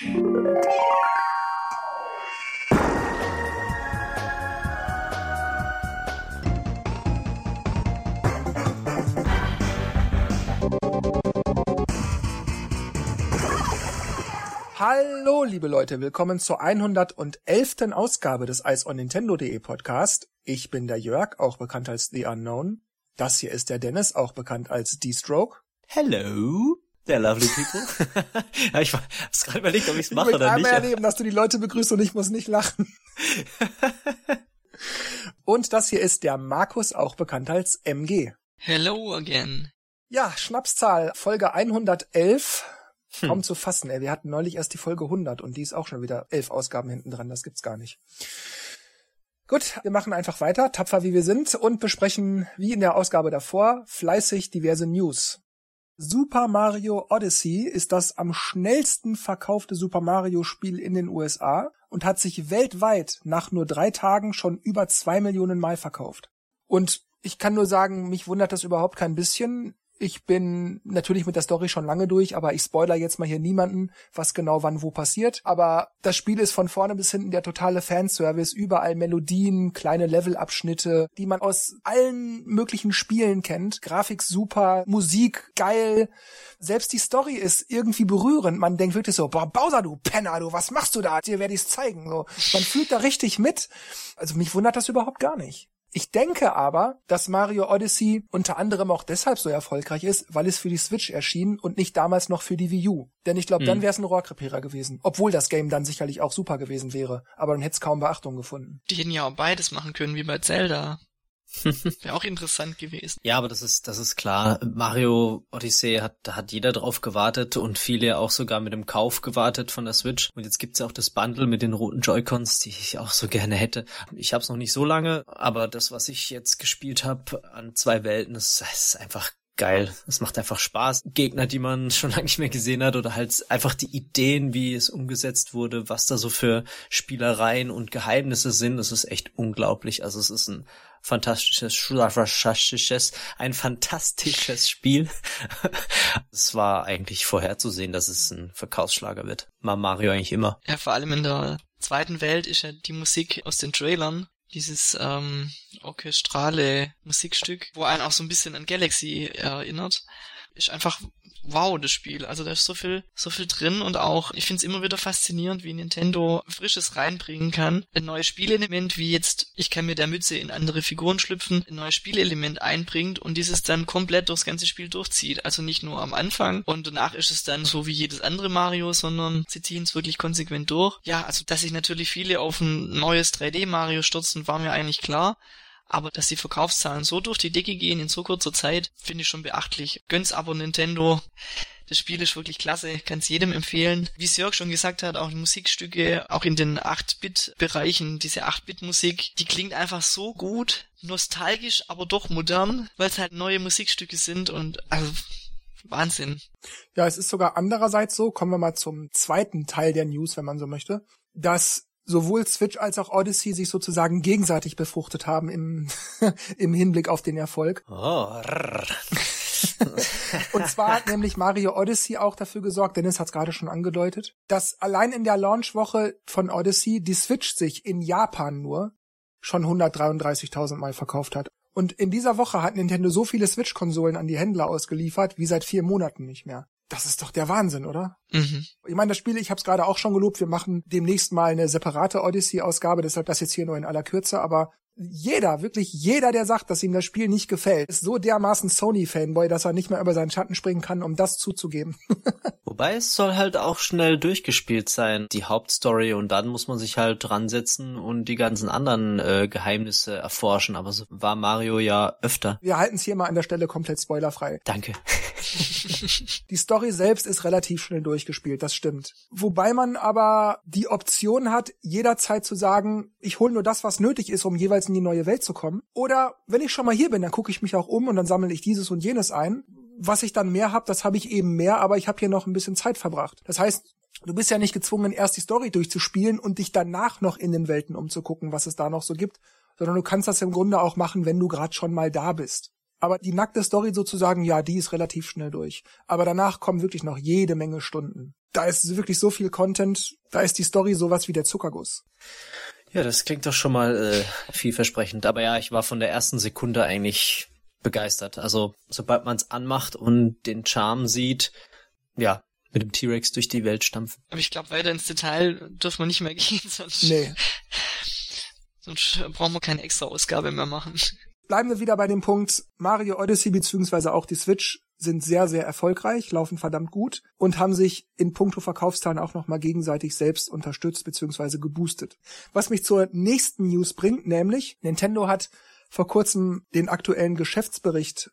Hallo, liebe Leute, willkommen zur 111. Ausgabe des Eis on Nintendo.de Podcast. Ich bin der Jörg, auch bekannt als The Unknown. Das hier ist der Dennis, auch bekannt als D-Stroke. Hello, der lovely people. ja, ich hab's gerade überlegt, ob ich's mache ich oder nicht. Ich erleben, dass du die Leute begrüßt und ich muss nicht lachen. und das hier ist der Markus, auch bekannt als MG. Hello again. Ja, Schnapszahl, Folge 111 hm. Kaum zu fassen, ey. Wir hatten neulich erst die Folge 100 und die ist auch schon wieder elf Ausgaben hinten dran. Das gibt's gar nicht. Gut, wir machen einfach weiter, tapfer wie wir sind, und besprechen, wie in der Ausgabe davor, fleißig diverse News. Super Mario Odyssey ist das am schnellsten verkaufte Super Mario Spiel in den USA und hat sich weltweit nach nur drei Tagen schon über zwei Millionen Mal verkauft. Und ich kann nur sagen, mich wundert das überhaupt kein bisschen. Ich bin natürlich mit der Story schon lange durch, aber ich spoiler jetzt mal hier niemanden, was genau wann wo passiert. Aber das Spiel ist von vorne bis hinten der totale Fanservice, überall Melodien, kleine Levelabschnitte, die man aus allen möglichen Spielen kennt. Grafik super, Musik geil. Selbst die Story ist irgendwie berührend. Man denkt wirklich so, boah, Bowser, du Penner, du, was machst du da? Dir werde ich's zeigen. So, man fühlt da richtig mit. Also mich wundert das überhaupt gar nicht. Ich denke aber, dass Mario Odyssey unter anderem auch deshalb so erfolgreich ist, weil es für die Switch erschien und nicht damals noch für die Wii U. Denn ich glaube, mhm. dann wäre es ein Rohrkrepierer gewesen. Obwohl das Game dann sicherlich auch super gewesen wäre. Aber dann hätte es kaum Beachtung gefunden. Die hätten ja auch beides machen können, wie bei Zelda. Wäre auch interessant gewesen. Ja, aber das ist, das ist klar. Mario Odyssey hat, da hat jeder drauf gewartet und viele auch sogar mit dem Kauf gewartet von der Switch. Und jetzt gibt's ja auch das Bundle mit den roten Joy-Cons, die ich auch so gerne hätte. Ich habe es noch nicht so lange, aber das, was ich jetzt gespielt habe an zwei Welten, das ist einfach geil. Es macht einfach Spaß. Gegner, die man schon lange nicht mehr gesehen hat oder halt einfach die Ideen, wie es umgesetzt wurde, was da so für Spielereien und Geheimnisse sind, das ist echt unglaublich. Also es ist ein fantastisches, fantastisches, ein fantastisches Spiel. es war eigentlich vorherzusehen, dass es ein Verkaufsschlager wird. War Mario eigentlich immer. Ja, vor allem in der zweiten Welt ist ja die Musik aus den Trailern dieses ähm, orchestrale Musikstück, wo einen auch so ein bisschen an Galaxy erinnert, ist einfach wow, das Spiel. Also da ist so viel, so viel drin und auch, ich finde es immer wieder faszinierend, wie Nintendo Frisches reinbringen kann. Ein neues Spielelement, wie jetzt, ich kann mir der Mütze in andere Figuren schlüpfen, ein neues Spielelement einbringt und dieses dann komplett durchs ganze Spiel durchzieht. Also nicht nur am Anfang und danach ist es dann so wie jedes andere Mario, sondern sie ziehen es wirklich konsequent durch. Ja, also dass sich natürlich viele auf ein neues 3D Mario stürzen, war mir eigentlich klar. Aber dass die Verkaufszahlen so durch die Decke gehen in so kurzer Zeit, finde ich schon beachtlich. Gönn's aber Nintendo. Das Spiel ist wirklich klasse, kann's jedem empfehlen. Wie Jörg schon gesagt hat, auch die Musikstücke, auch in den 8-Bit-Bereichen, diese 8-Bit-Musik, die klingt einfach so gut, nostalgisch, aber doch modern, weil es halt neue Musikstücke sind und also Wahnsinn. Ja, es ist sogar andererseits so, kommen wir mal zum zweiten Teil der News, wenn man so möchte, dass sowohl Switch als auch Odyssey sich sozusagen gegenseitig befruchtet haben im, im Hinblick auf den Erfolg. Oh. und zwar hat nämlich Mario Odyssey auch dafür gesorgt, Dennis hat es gerade schon angedeutet, dass allein in der Launchwoche von Odyssey die Switch sich in Japan nur schon 133.000 Mal verkauft hat. Und in dieser Woche hat Nintendo so viele Switch-Konsolen an die Händler ausgeliefert wie seit vier Monaten nicht mehr. Das ist doch der Wahnsinn, oder? Mhm. Ich meine, das Spiel, ich habe es gerade auch schon gelobt, wir machen demnächst mal eine separate Odyssey-Ausgabe, deshalb das jetzt hier nur in aller Kürze, aber jeder, wirklich jeder, der sagt, dass ihm das Spiel nicht gefällt, ist so dermaßen Sony-Fanboy, dass er nicht mehr über seinen Schatten springen kann, um das zuzugeben. Wobei es soll halt auch schnell durchgespielt sein, die Hauptstory, und dann muss man sich halt dran setzen und die ganzen anderen äh, Geheimnisse erforschen, aber so war Mario ja öfter. Wir halten es hier mal an der Stelle komplett spoilerfrei. Danke. die Story selbst ist relativ schnell durchgespielt, das stimmt. Wobei man aber die Option hat, jederzeit zu sagen, ich hole nur das, was nötig ist, um jeweils in die neue Welt zu kommen. Oder wenn ich schon mal hier bin, dann gucke ich mich auch um und dann sammle ich dieses und jenes ein. Was ich dann mehr habe, das habe ich eben mehr, aber ich habe hier noch ein bisschen Zeit verbracht. Das heißt, du bist ja nicht gezwungen, erst die Story durchzuspielen und dich danach noch in den Welten umzugucken, was es da noch so gibt, sondern du kannst das im Grunde auch machen, wenn du gerade schon mal da bist. Aber die nackte Story sozusagen, ja, die ist relativ schnell durch. Aber danach kommen wirklich noch jede Menge Stunden. Da ist wirklich so viel Content, da ist die Story sowas wie der Zuckerguss. Ja, das klingt doch schon mal äh, vielversprechend. Aber ja, ich war von der ersten Sekunde eigentlich begeistert. Also sobald man es anmacht und den Charme sieht, ja, mit dem T-Rex durch die Welt stampfen. Aber ich glaube, weiter ins Detail dürfen wir nicht mehr gehen, sonst, Nee. sonst brauchen wir keine extra Ausgabe mehr machen. Bleiben wir wieder bei dem Punkt, Mario Odyssey beziehungsweise auch die Switch sind sehr, sehr erfolgreich, laufen verdammt gut und haben sich in puncto Verkaufszahlen auch nochmal gegenseitig selbst unterstützt beziehungsweise geboostet. Was mich zur nächsten News bringt, nämlich Nintendo hat vor kurzem den aktuellen Geschäftsbericht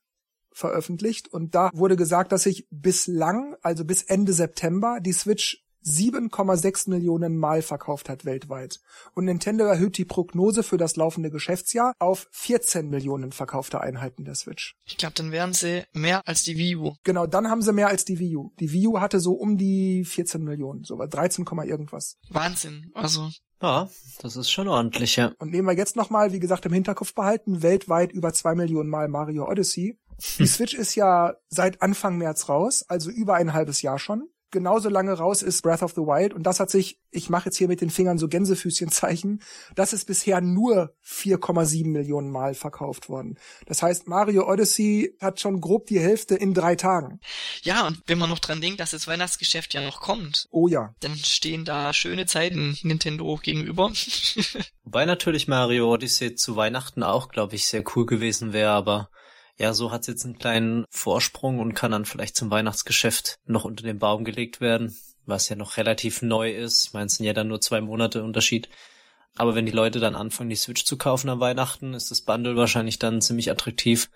veröffentlicht und da wurde gesagt, dass sich bislang, also bis Ende September, die Switch 7,6 Millionen Mal verkauft hat weltweit. Und Nintendo erhöht die Prognose für das laufende Geschäftsjahr auf 14 Millionen verkaufte Einheiten der Switch. Ich glaube, dann wären sie mehr als die Wii U. Genau, dann haben sie mehr als die Wii U. Die Wii U hatte so um die 14 Millionen, so 13, irgendwas. Wahnsinn. Also, Ja, das ist schon ordentlich, ja. Und nehmen wir jetzt nochmal, wie gesagt, im Hinterkopf behalten, weltweit über zwei Millionen Mal Mario Odyssey. Die Switch ist ja seit Anfang März raus, also über ein halbes Jahr schon. Genauso lange raus ist Breath of the Wild und das hat sich, ich mache jetzt hier mit den Fingern so Gänsefüßchenzeichen, das ist bisher nur 4,7 Millionen Mal verkauft worden. Das heißt, Mario Odyssey hat schon grob die Hälfte in drei Tagen. ja, und wenn man noch dran denkt, dass das Weihnachtsgeschäft ja noch kommt, Oh ja. dann stehen da schöne Zeiten Nintendo gegenüber. Wobei natürlich Mario Odyssey zu Weihnachten auch, glaube ich, sehr cool gewesen wäre, aber ja, so hat's jetzt einen kleinen Vorsprung und kann dann vielleicht zum Weihnachtsgeschäft noch unter den Baum gelegt werden, was ja noch relativ neu ist. Ich meine, es sind ja dann nur zwei Monate Unterschied. Aber wenn die Leute dann anfangen, die Switch zu kaufen an Weihnachten, ist das Bundle wahrscheinlich dann ziemlich attraktiv.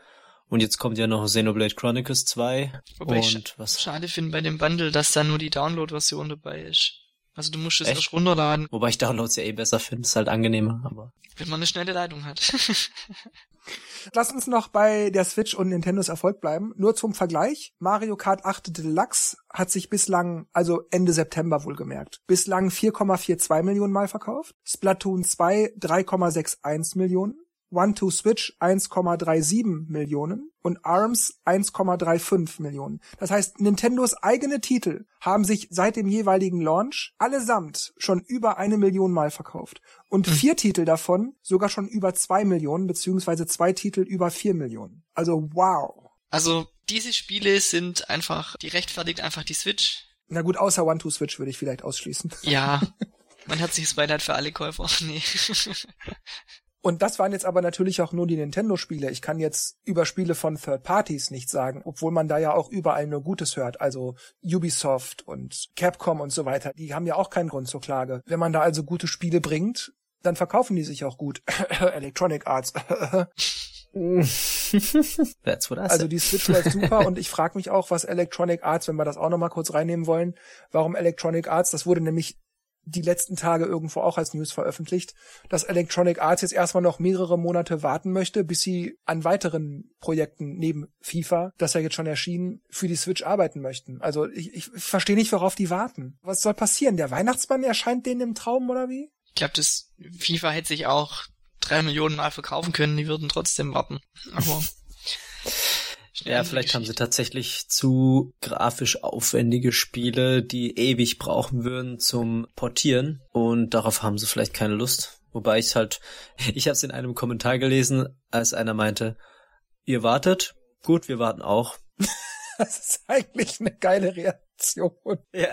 Und jetzt kommt ja noch Xenoblade Chronicles 2 Wobei ich und was schade finde bei dem Bundle, dass da nur die Download-Version dabei ist. Also du musst es Echt? erst runterladen, Wobei ich Downloads ja eh besser finde, ist halt angenehmer, aber. wenn man eine schnelle Leitung hat. Lass uns noch bei der Switch und Nintendos Erfolg bleiben. Nur zum Vergleich. Mario Kart 8 Deluxe hat sich bislang, also Ende September wohlgemerkt, bislang 4,42 Millionen Mal verkauft. Splatoon 2 3,61 Millionen. One to Switch 1,37 Millionen und ARMS 1,35 Millionen. Das heißt, Nintendos eigene Titel haben sich seit dem jeweiligen Launch allesamt schon über eine Million Mal verkauft. Und vier Titel davon sogar schon über zwei Millionen, beziehungsweise zwei Titel über vier Millionen. Also wow. Also diese Spiele sind einfach, die rechtfertigt einfach die Switch. Na gut, außer One to Switch würde ich vielleicht ausschließen. Ja, mein herzliches Beileid für alle Käufer. Nee. Und das waren jetzt aber natürlich auch nur die Nintendo-Spiele. Ich kann jetzt über Spiele von Third Parties nichts sagen, obwohl man da ja auch überall nur Gutes hört. Also Ubisoft und Capcom und so weiter. Die haben ja auch keinen Grund zur Klage. Wenn man da also gute Spiele bringt, dann verkaufen die sich auch gut. Electronic Arts. That's what I Also said. die Switch läuft super und ich frage mich auch, was Electronic Arts, wenn wir das auch nochmal kurz reinnehmen wollen, warum Electronic Arts, das wurde nämlich die letzten Tage irgendwo auch als News veröffentlicht, dass Electronic Arts jetzt erstmal noch mehrere Monate warten möchte, bis sie an weiteren Projekten neben FIFA, das ja jetzt schon erschienen, für die Switch arbeiten möchten. Also ich, ich verstehe nicht, worauf die warten. Was soll passieren? Der Weihnachtsmann erscheint denen im Traum oder wie? Ich glaube, das FIFA hätte sich auch drei Millionen Mal verkaufen können, die würden trotzdem warten. Aber Ja, vielleicht haben sie tatsächlich zu grafisch aufwendige Spiele, die ewig brauchen würden zum Portieren und darauf haben sie vielleicht keine Lust. Wobei ich halt, ich habe es in einem Kommentar gelesen, als einer meinte, ihr wartet, gut, wir warten auch. Das ist eigentlich eine geile Reaktion. Ja.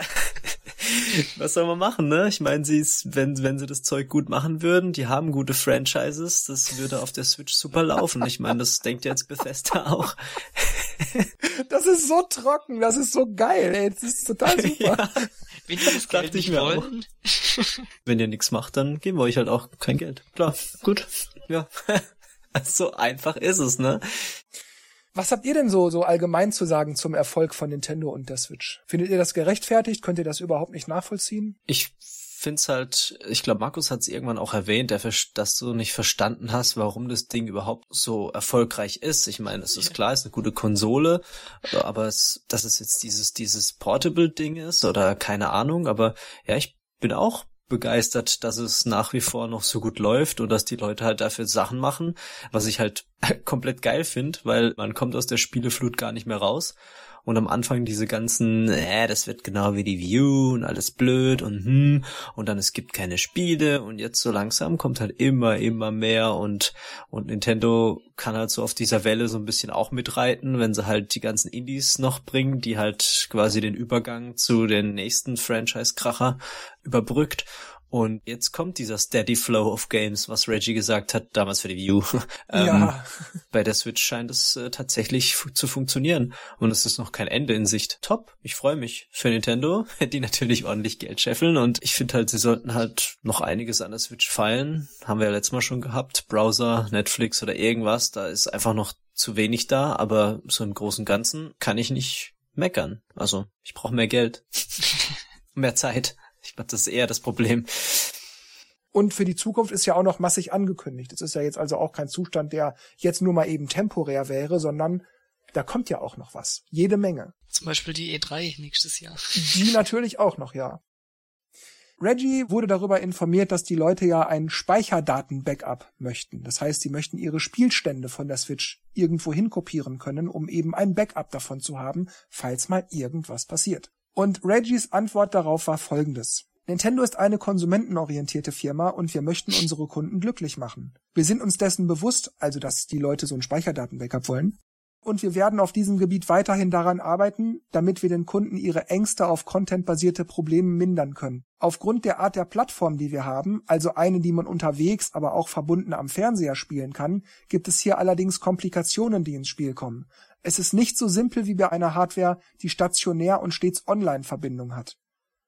Was soll man machen, ne? Ich meine, sie ist, wenn, wenn sie das Zeug gut machen würden, die haben gute Franchises, das würde auf der Switch super laufen. Ich meine, das denkt jetzt Bethesda auch. Das ist so trocken, das ist so geil, ey. Das ist total super. ja. wenn die das Geld nicht wollen, Wenn ihr nichts macht, dann geben wir euch halt auch kein Geld. Klar, gut. Ja. so einfach ist es, ne? Was habt ihr denn so, so allgemein zu sagen zum Erfolg von Nintendo und der Switch? Findet ihr das gerechtfertigt? Könnt ihr das überhaupt nicht nachvollziehen? Ich find's halt, ich glaube, Markus hat es irgendwann auch erwähnt, dass du nicht verstanden hast, warum das Ding überhaupt so erfolgreich ist. Ich meine, es ist klar, es ist eine gute Konsole, aber es, dass es jetzt dieses, dieses Portable-Ding ist oder keine Ahnung, aber ja, ich bin auch begeistert, dass es nach wie vor noch so gut läuft und dass die Leute halt dafür Sachen machen, was ich halt komplett geil finde, weil man kommt aus der Spieleflut gar nicht mehr raus und am Anfang diese ganzen, äh, das wird genau wie die View und alles blöd und hm, und dann es gibt keine Spiele und jetzt so langsam kommt halt immer, immer mehr und, und Nintendo kann halt so auf dieser Welle so ein bisschen auch mitreiten, wenn sie halt die ganzen Indies noch bringen, die halt quasi den Übergang zu den nächsten Franchise-Kracher überbrückt und jetzt kommt dieser Steady Flow of Games, was Reggie gesagt hat, damals für die View. ähm, ja. Bei der Switch scheint es äh, tatsächlich zu funktionieren. Und es ist noch kein Ende in Sicht. Top. Ich freue mich für Nintendo, die natürlich ordentlich Geld scheffeln. Und ich finde halt, sie sollten halt noch einiges an der Switch feilen. Haben wir ja letztes Mal schon gehabt. Browser, Netflix oder irgendwas. Da ist einfach noch zu wenig da. Aber so im Großen und Ganzen kann ich nicht meckern. Also, ich brauche mehr Geld. mehr Zeit. Glaube, das ist eher das Problem. Und für die Zukunft ist ja auch noch massig angekündigt. Es ist ja jetzt also auch kein Zustand, der jetzt nur mal eben temporär wäre, sondern da kommt ja auch noch was. Jede Menge. Zum Beispiel die E3 nächstes Jahr. Die natürlich auch noch, ja. Reggie wurde darüber informiert, dass die Leute ja ein Speicherdaten-Backup möchten. Das heißt, sie möchten ihre Spielstände von der Switch irgendwo hinkopieren können, um eben ein Backup davon zu haben, falls mal irgendwas passiert. Und Reggies Antwort darauf war folgendes. Nintendo ist eine konsumentenorientierte Firma und wir möchten unsere Kunden glücklich machen. Wir sind uns dessen bewusst, also dass die Leute so ein Speicherdatenbackup wollen, und wir werden auf diesem Gebiet weiterhin daran arbeiten, damit wir den Kunden ihre Ängste auf contentbasierte Probleme mindern können. Aufgrund der Art der Plattform, die wir haben, also eine, die man unterwegs, aber auch verbunden am Fernseher spielen kann, gibt es hier allerdings Komplikationen, die ins Spiel kommen. Es ist nicht so simpel wie bei einer Hardware, die stationär und stets Online-Verbindung hat.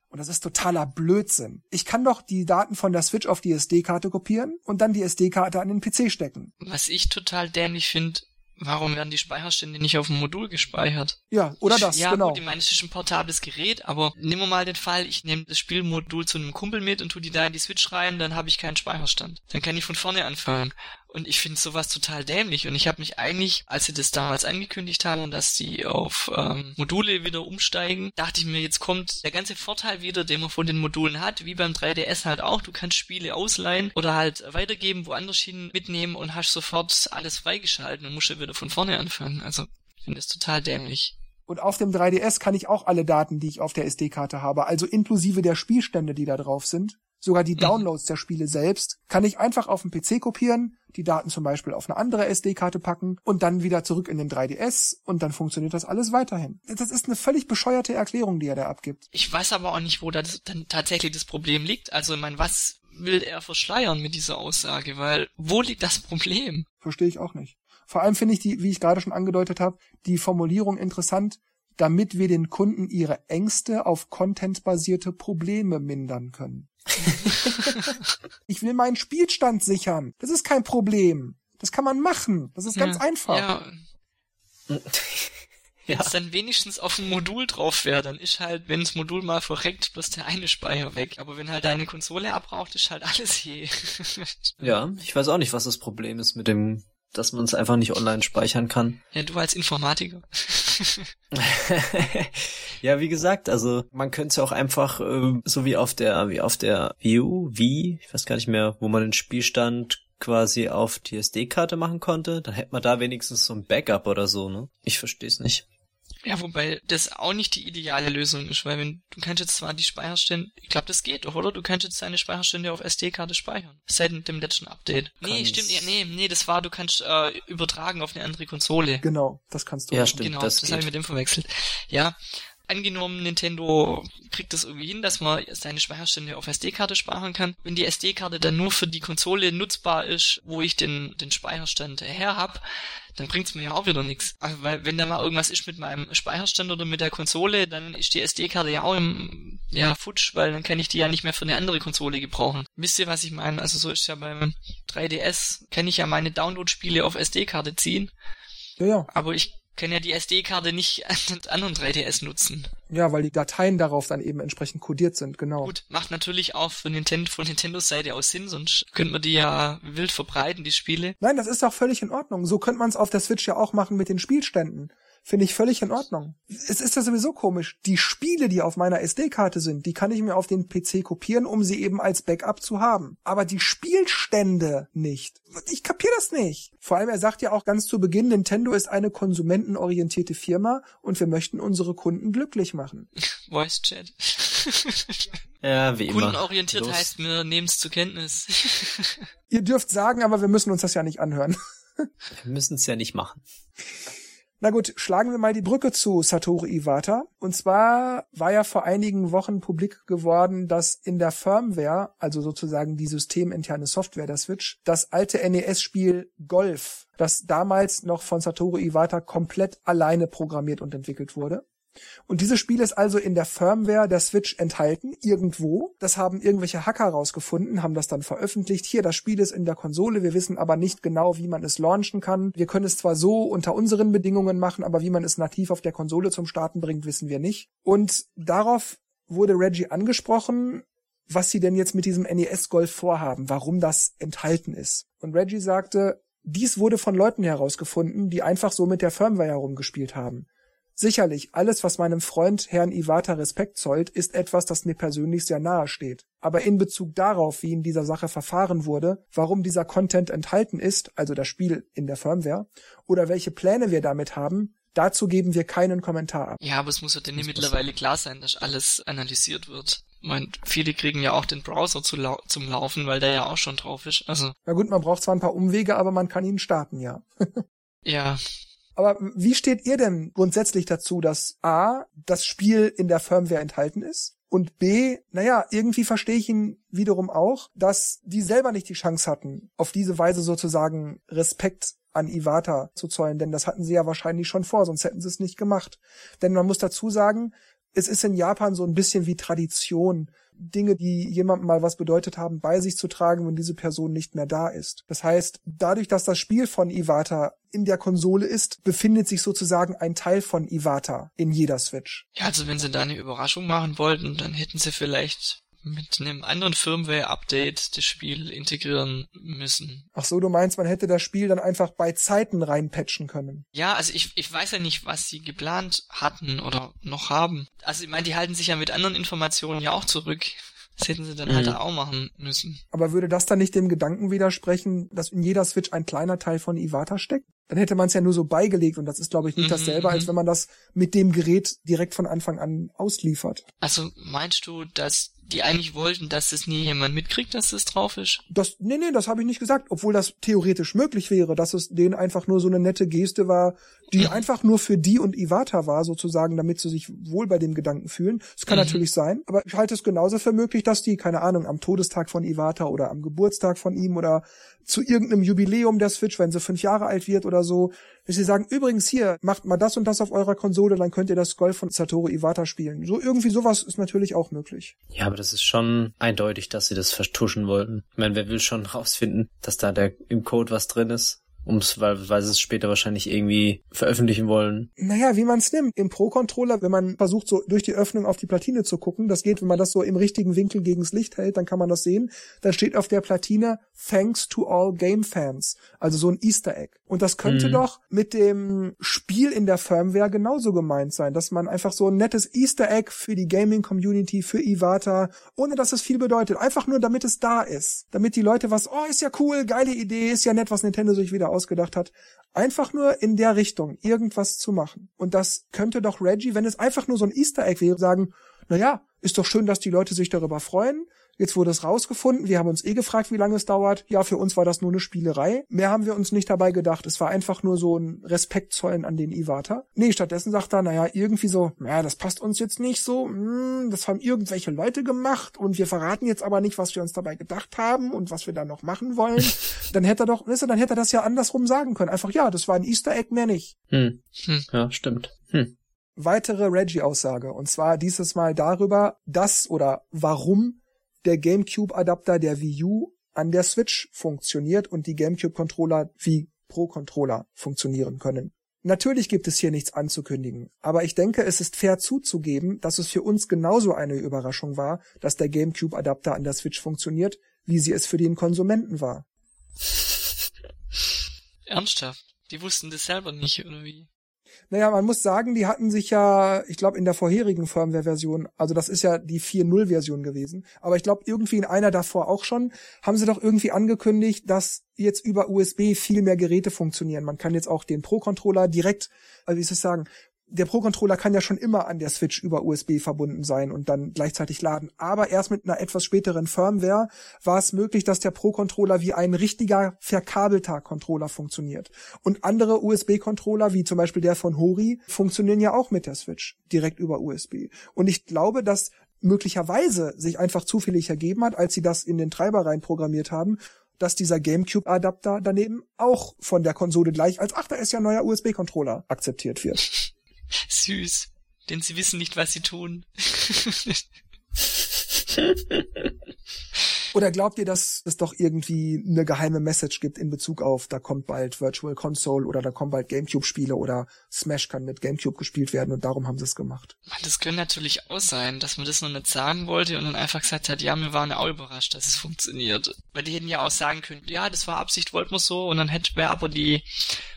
Und das ist totaler Blödsinn. Ich kann doch die Daten von der Switch auf die SD-Karte kopieren und dann die SD-Karte an den PC stecken. Was ich total dämlich finde, warum werden die Speicherstände nicht auf dem Modul gespeichert? Ja, oder das, ja, genau. Gut, ich meine, es ist ein portables Gerät, aber nehmen wir mal den Fall, ich nehme das Spielmodul zu einem Kumpel mit und tu die da in die Switch rein, dann habe ich keinen Speicherstand. Dann kann ich von vorne anfangen. Und ich finde sowas total dämlich. Und ich habe mich eigentlich, als sie das damals angekündigt haben, dass sie auf ähm, Module wieder umsteigen, dachte ich mir, jetzt kommt der ganze Vorteil wieder, den man von den Modulen hat, wie beim 3DS halt auch. Du kannst Spiele ausleihen oder halt weitergeben, woanders hin mitnehmen und hast sofort alles freigeschalten und musst ja wieder von vorne anfangen. Also, ich finde das total dämlich. Und auf dem 3DS kann ich auch alle Daten, die ich auf der SD-Karte habe, also inklusive der Spielstände, die da drauf sind, sogar die mhm. Downloads der Spiele selbst, kann ich einfach auf dem PC kopieren, die Daten zum Beispiel auf eine andere SD-Karte packen und dann wieder zurück in den 3DS und dann funktioniert das alles weiterhin. Das ist eine völlig bescheuerte Erklärung, die er da abgibt. Ich weiß aber auch nicht, wo da dann tatsächlich das Problem liegt. Also, ich meine, was will er verschleiern mit dieser Aussage? Weil, wo liegt das Problem? Verstehe ich auch nicht. Vor allem finde ich die, wie ich gerade schon angedeutet habe, die Formulierung interessant, damit wir den Kunden ihre Ängste auf contentbasierte Probleme mindern können. ich will meinen Spielstand sichern. Das ist kein Problem. Das kann man machen. Das ist ganz ja, einfach. Ja. Wenn es dann wenigstens auf dem Modul drauf wäre, dann ist halt, wenn das Modul mal verreckt, bloß der eine Speicher weg. Aber wenn halt deine Konsole abbraucht, ist halt alles je. ja, ich weiß auch nicht, was das Problem ist mit dem dass man es einfach nicht online speichern kann. Ja, du als Informatiker. ja, wie gesagt, also man könnte es auch einfach äh, so wie auf der wie auf der View, wie, ich weiß gar nicht mehr, wo man den Spielstand quasi auf die SD-Karte machen konnte, dann hätte man da wenigstens so ein Backup oder so, ne? Ich verstehe es nicht. Ja, wobei das auch nicht die ideale Lösung ist, weil wenn du kannst jetzt zwar die Speicherstände, ich glaube, das geht doch, oder? Du kannst jetzt deine Speicherstände auf SD-Karte speichern. Seit dem letzten Update. Kannst. Nee, stimmt, ja, nee, nee, das war, du kannst äh, übertragen auf eine andere Konsole. Genau, das kannst du. Ja, stimmt, genau, das, das habe ich mit dem verwechselt. Ja, angenommen, Nintendo kriegt das irgendwie hin, dass man seine Speicherstände auf SD-Karte speichern kann. Wenn die SD-Karte dann nur für die Konsole nutzbar ist, wo ich den, den Speicherstand her hab, dann bringt's mir ja auch wieder nichts. Also, weil wenn da mal irgendwas ist mit meinem Speicherstand oder mit der Konsole, dann ist die SD-Karte ja auch im ja, futsch, weil dann kann ich die ja nicht mehr für eine andere Konsole gebrauchen. Wisst ihr, was ich meine? Also so ist ja beim 3DS, kann ich ja meine Download-Spiele auf SD-Karte ziehen. Ja, ja. Aber ich können ja die SD-Karte nicht an den anderen 3DS nutzen. Ja, weil die Dateien darauf dann eben entsprechend codiert sind, genau. Gut, macht natürlich auch von Nintendo, von Nintendos Seite aus Sinn, sonst könnte man die ja wild verbreiten, die Spiele. Nein, das ist auch völlig in Ordnung. So könnte man es auf der Switch ja auch machen mit den Spielständen. Finde ich völlig in Ordnung. Es ist ja sowieso komisch. Die Spiele, die auf meiner SD-Karte sind, die kann ich mir auf den PC kopieren, um sie eben als Backup zu haben. Aber die Spielstände nicht. Ich kapier das nicht. Vor allem, er sagt ja auch ganz zu Beginn, Nintendo ist eine konsumentenorientierte Firma und wir möchten unsere Kunden glücklich machen. Voice Chat. ja, wie immer. Kundenorientiert Los. heißt, wir nehmen es zur Kenntnis. Ihr dürft sagen, aber wir müssen uns das ja nicht anhören. wir müssen es ja nicht machen. Na gut, schlagen wir mal die Brücke zu Satoru Iwata. Und zwar war ja vor einigen Wochen publik geworden, dass in der Firmware, also sozusagen die systeminterne Software der Switch, das alte NES-Spiel Golf, das damals noch von Satoru Iwata komplett alleine programmiert und entwickelt wurde, und dieses Spiel ist also in der Firmware der Switch enthalten, irgendwo. Das haben irgendwelche Hacker rausgefunden, haben das dann veröffentlicht. Hier, das Spiel ist in der Konsole, wir wissen aber nicht genau, wie man es launchen kann. Wir können es zwar so unter unseren Bedingungen machen, aber wie man es nativ auf der Konsole zum Starten bringt, wissen wir nicht. Und darauf wurde Reggie angesprochen, was sie denn jetzt mit diesem NES Golf vorhaben, warum das enthalten ist. Und Reggie sagte, dies wurde von Leuten herausgefunden, die einfach so mit der Firmware herumgespielt haben. Sicherlich, alles, was meinem Freund Herrn Iwata Respekt zollt, ist etwas, das mir persönlich sehr nahe steht. Aber in Bezug darauf, wie in dieser Sache verfahren wurde, warum dieser Content enthalten ist, also das Spiel in der Firmware, oder welche Pläne wir damit haben, dazu geben wir keinen Kommentar ab. Ja, aber es muss ja denn mittlerweile klar sein, dass alles analysiert wird. Ich meine, viele kriegen ja auch den Browser zu lau zum Laufen, weil der ja auch schon drauf ist. Also. Na gut, man braucht zwar ein paar Umwege, aber man kann ihn starten, ja. ja, aber wie steht ihr denn grundsätzlich dazu, dass A, das Spiel in der Firmware enthalten ist? Und B, naja, irgendwie verstehe ich ihn wiederum auch, dass die selber nicht die Chance hatten, auf diese Weise sozusagen Respekt an Iwata zu zollen, denn das hatten sie ja wahrscheinlich schon vor, sonst hätten sie es nicht gemacht. Denn man muss dazu sagen, es ist in Japan so ein bisschen wie Tradition, Dinge, die jemandem mal was bedeutet haben, bei sich zu tragen, wenn diese Person nicht mehr da ist. Das heißt, dadurch, dass das Spiel von Iwata in der Konsole ist, befindet sich sozusagen ein Teil von Iwata in jeder Switch. Ja, also wenn sie da eine Überraschung machen wollten, dann hätten sie vielleicht mit einem anderen Firmware-Update das Spiel integrieren müssen. Ach so, du meinst, man hätte das Spiel dann einfach bei Zeiten reinpatchen können. Ja, also ich, ich weiß ja nicht, was sie geplant hatten oder noch haben. Also ich meine, die halten sich ja mit anderen Informationen ja auch zurück. Das hätten sie dann halt mhm. halt auch machen müssen. Aber würde das dann nicht dem Gedanken widersprechen, dass in jeder Switch ein kleiner Teil von Iwata steckt? Dann hätte man es ja nur so beigelegt und das ist, glaube ich, nicht mhm, dasselbe, als mhm. wenn man das mit dem Gerät direkt von Anfang an ausliefert. Also meinst du, dass die eigentlich wollten, dass es nie jemand mitkriegt, dass es drauf ist? Das, nee, nee, das habe ich nicht gesagt, obwohl das theoretisch möglich wäre, dass es denen einfach nur so eine nette Geste war, die mhm. einfach nur für die und Iwata war, sozusagen, damit sie sich wohl bei dem Gedanken fühlen. Das kann mhm. natürlich sein, aber ich halte es genauso für möglich, dass die, keine Ahnung, am Todestag von Iwata oder am Geburtstag von ihm oder zu irgendeinem Jubiläum der Switch, wenn sie fünf Jahre alt wird oder so, dass sie sagen, übrigens hier, macht mal das und das auf eurer Konsole, dann könnt ihr das Golf von Satoru Iwata spielen. So irgendwie sowas ist natürlich auch möglich. Ja, aber das ist schon eindeutig, dass sie das vertuschen wollten. Ich meine, wer will schon rausfinden, dass da der, im Code was drin ist? Ums, weil, weil sie es später wahrscheinlich irgendwie veröffentlichen wollen. Naja, wie man es nimmt. Im Pro-Controller, wenn man versucht, so durch die Öffnung auf die Platine zu gucken, das geht, wenn man das so im richtigen Winkel gegens Licht hält, dann kann man das sehen. Dann steht auf der Platine Thanks to all Game Fans. Also so ein Easter Egg. Und das könnte mhm. doch mit dem Spiel in der Firmware genauso gemeint sein, dass man einfach so ein nettes Easter Egg für die Gaming Community, für Iwata, ohne dass es viel bedeutet. Einfach nur, damit es da ist. Damit die Leute was, oh, ist ja cool, geile Idee, ist ja nett, was Nintendo sich wieder ausgedacht hat, einfach nur in der Richtung irgendwas zu machen. Und das könnte doch Reggie, wenn es einfach nur so ein Easter Egg wäre, sagen, na ja, ist doch schön, dass die Leute sich darüber freuen. Jetzt wurde es rausgefunden. Wir haben uns eh gefragt, wie lange es dauert. Ja, für uns war das nur eine Spielerei. Mehr haben wir uns nicht dabei gedacht. Es war einfach nur so ein Respekt zollen an den Iwata. Nee, stattdessen sagt er, naja, irgendwie so, naja, das passt uns jetzt nicht so. Hm, das haben irgendwelche Leute gemacht und wir verraten jetzt aber nicht, was wir uns dabei gedacht haben und was wir da noch machen wollen. dann hätte er doch, weißt du, dann hätte er das ja andersrum sagen können. Einfach, ja, das war ein Easter Egg, mehr nicht. Hm. Hm. Ja, stimmt. Hm weitere Reggie-Aussage. Und zwar dieses Mal darüber, dass oder warum der GameCube-Adapter der Wii U an der Switch funktioniert und die GameCube-Controller wie Pro-Controller funktionieren können. Natürlich gibt es hier nichts anzukündigen, aber ich denke, es ist fair zuzugeben, dass es für uns genauso eine Überraschung war, dass der GameCube-Adapter an der Switch funktioniert, wie sie es für den Konsumenten war. Ernsthaft? Die wussten das selber nicht, oder wie? Naja, man muss sagen, die hatten sich ja, ich glaube, in der vorherigen Firmware-Version, also das ist ja die 4.0-Version gewesen, aber ich glaube, irgendwie in einer davor auch schon, haben sie doch irgendwie angekündigt, dass jetzt über USB viel mehr Geräte funktionieren. Man kann jetzt auch den Pro-Controller direkt, also wie soll ich sagen, der Pro-Controller kann ja schon immer an der Switch über USB verbunden sein und dann gleichzeitig laden. Aber erst mit einer etwas späteren Firmware war es möglich, dass der Pro-Controller wie ein richtiger verkabelter Controller funktioniert. Und andere USB-Controller, wie zum Beispiel der von Hori, funktionieren ja auch mit der Switch direkt über USB. Und ich glaube, dass möglicherweise sich einfach zufällig ergeben hat, als sie das in den Treiber rein programmiert haben, dass dieser GameCube-Adapter daneben auch von der Konsole gleich als, ach, da ist ja ein neuer USB-Controller akzeptiert wird. Süß. Denn sie wissen nicht, was sie tun. Oder glaubt ihr, dass es doch irgendwie eine geheime Message gibt in Bezug auf, da kommt bald Virtual Console oder da kommen bald GameCube-Spiele oder Smash kann mit GameCube gespielt werden und darum haben sie es gemacht? Das könnte natürlich auch sein, dass man das noch nicht sagen wollte und dann einfach gesagt hat, ja, wir waren auch überrascht, dass es funktioniert. Weil die hätten ja auch sagen können, ja, das war Absicht, wollten wir so und dann hätte wäre aber die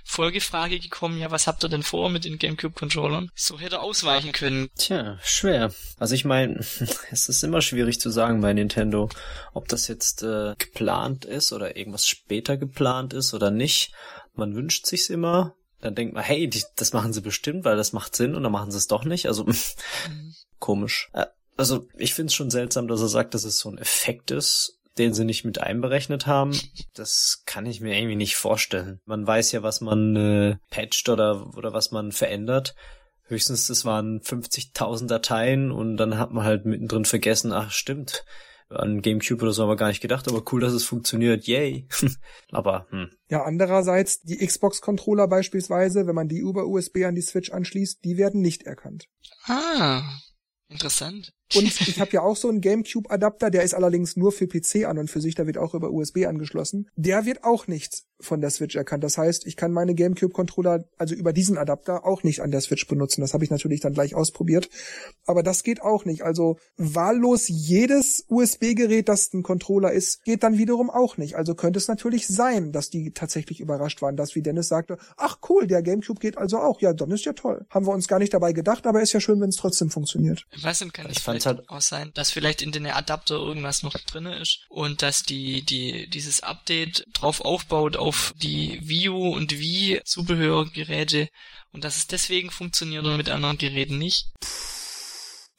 Folgefrage gekommen, ja, was habt ihr denn vor mit den GameCube-Controllern? So hätte er ausweichen können. Tja, schwer. Also ich meine, es ist immer schwierig zu sagen bei Nintendo, ob das jetzt äh, geplant ist oder irgendwas später geplant ist oder nicht. Man wünscht sich's immer. Dann denkt man, hey, die, das machen sie bestimmt, weil das macht Sinn und dann machen sie es doch nicht. Also mhm. komisch. Äh, also ich finde es schon seltsam, dass er sagt, dass es so ein Effekt ist den sie nicht mit einberechnet haben, das kann ich mir irgendwie nicht vorstellen. Man weiß ja, was man äh, patcht oder, oder was man verändert. Höchstens, das waren 50.000 Dateien und dann hat man halt mittendrin vergessen, ach stimmt, an GameCube oder so haben wir gar nicht gedacht, aber cool, dass es funktioniert, yay. aber, hm. Ja, andererseits, die Xbox-Controller beispielsweise, wenn man die über USB an die Switch anschließt, die werden nicht erkannt. Ah, interessant. Und ich habe ja auch so einen GameCube-Adapter, der ist allerdings nur für PC an und für sich, da wird auch über USB angeschlossen. Der wird auch nicht von der Switch erkannt. Das heißt, ich kann meine GameCube-Controller also über diesen Adapter auch nicht an der Switch benutzen. Das habe ich natürlich dann gleich ausprobiert. Aber das geht auch nicht. Also wahllos jedes USB-Gerät, das ein Controller ist, geht dann wiederum auch nicht. Also könnte es natürlich sein, dass die tatsächlich überrascht waren, dass, wie Dennis sagte, ach cool, der GameCube geht also auch. Ja, dann ist ja toll. Haben wir uns gar nicht dabei gedacht, aber ist ja schön, wenn es trotzdem funktioniert. Was denn kann ich, vielleicht halt auch sein, dass vielleicht in den Adapter irgendwas noch drinne ist und dass die, die, dieses Update drauf aufbaut auf die Wii U und Wii Zubehörgeräte und dass es deswegen funktioniert und mit anderen Geräten nicht.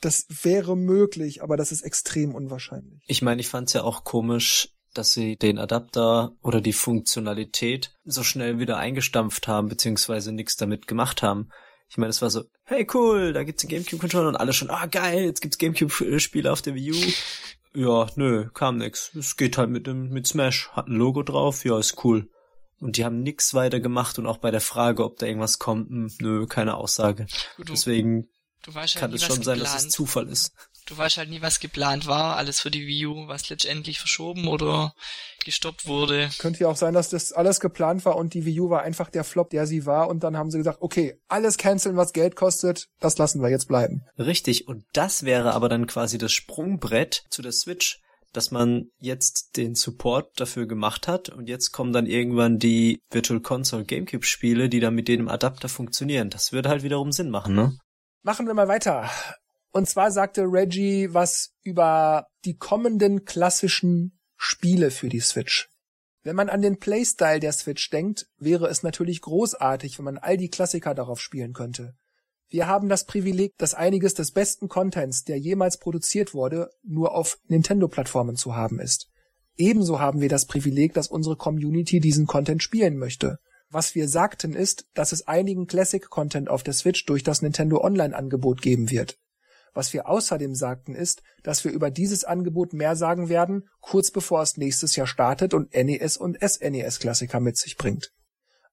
Das wäre möglich, aber das ist extrem unwahrscheinlich. Ich meine, ich fand's ja auch komisch, dass sie den Adapter oder die Funktionalität so schnell wieder eingestampft haben, beziehungsweise nichts damit gemacht haben. Ich meine, es war so, hey cool, da gibt's einen Gamecube-Controller und alle schon, ah geil, jetzt gibt's Gamecube-Spiele auf der Wii U. ja, nö, kam nix. Es geht halt mit dem, mit Smash, hat ein Logo drauf, ja, ist cool. Und die haben nix weiter gemacht und auch bei der Frage, ob da irgendwas kommt, hm, nö, keine Aussage. Gut, Deswegen kann es schon sein, dass es Zufall ist du weißt halt nie, was geplant war, alles für die Wii U, was letztendlich verschoben oder gestoppt wurde. Könnte ja auch sein, dass das alles geplant war und die Wii U war einfach der Flop, der sie war und dann haben sie gesagt, okay, alles canceln, was Geld kostet, das lassen wir jetzt bleiben. Richtig, und das wäre aber dann quasi das Sprungbrett zu der Switch, dass man jetzt den Support dafür gemacht hat und jetzt kommen dann irgendwann die Virtual Console GameCube Spiele, die dann mit dem Adapter funktionieren. Das würde halt wiederum Sinn machen, ne? Machen wir mal weiter. Und zwar sagte Reggie was über die kommenden klassischen Spiele für die Switch. Wenn man an den Playstyle der Switch denkt, wäre es natürlich großartig, wenn man all die Klassiker darauf spielen könnte. Wir haben das Privileg, dass einiges des besten Contents, der jemals produziert wurde, nur auf Nintendo-Plattformen zu haben ist. Ebenso haben wir das Privileg, dass unsere Community diesen Content spielen möchte. Was wir sagten ist, dass es einigen Classic-Content auf der Switch durch das Nintendo Online-Angebot geben wird. Was wir außerdem sagten ist, dass wir über dieses Angebot mehr sagen werden, kurz bevor es nächstes Jahr startet und NES und SNES-Klassiker mit sich bringt.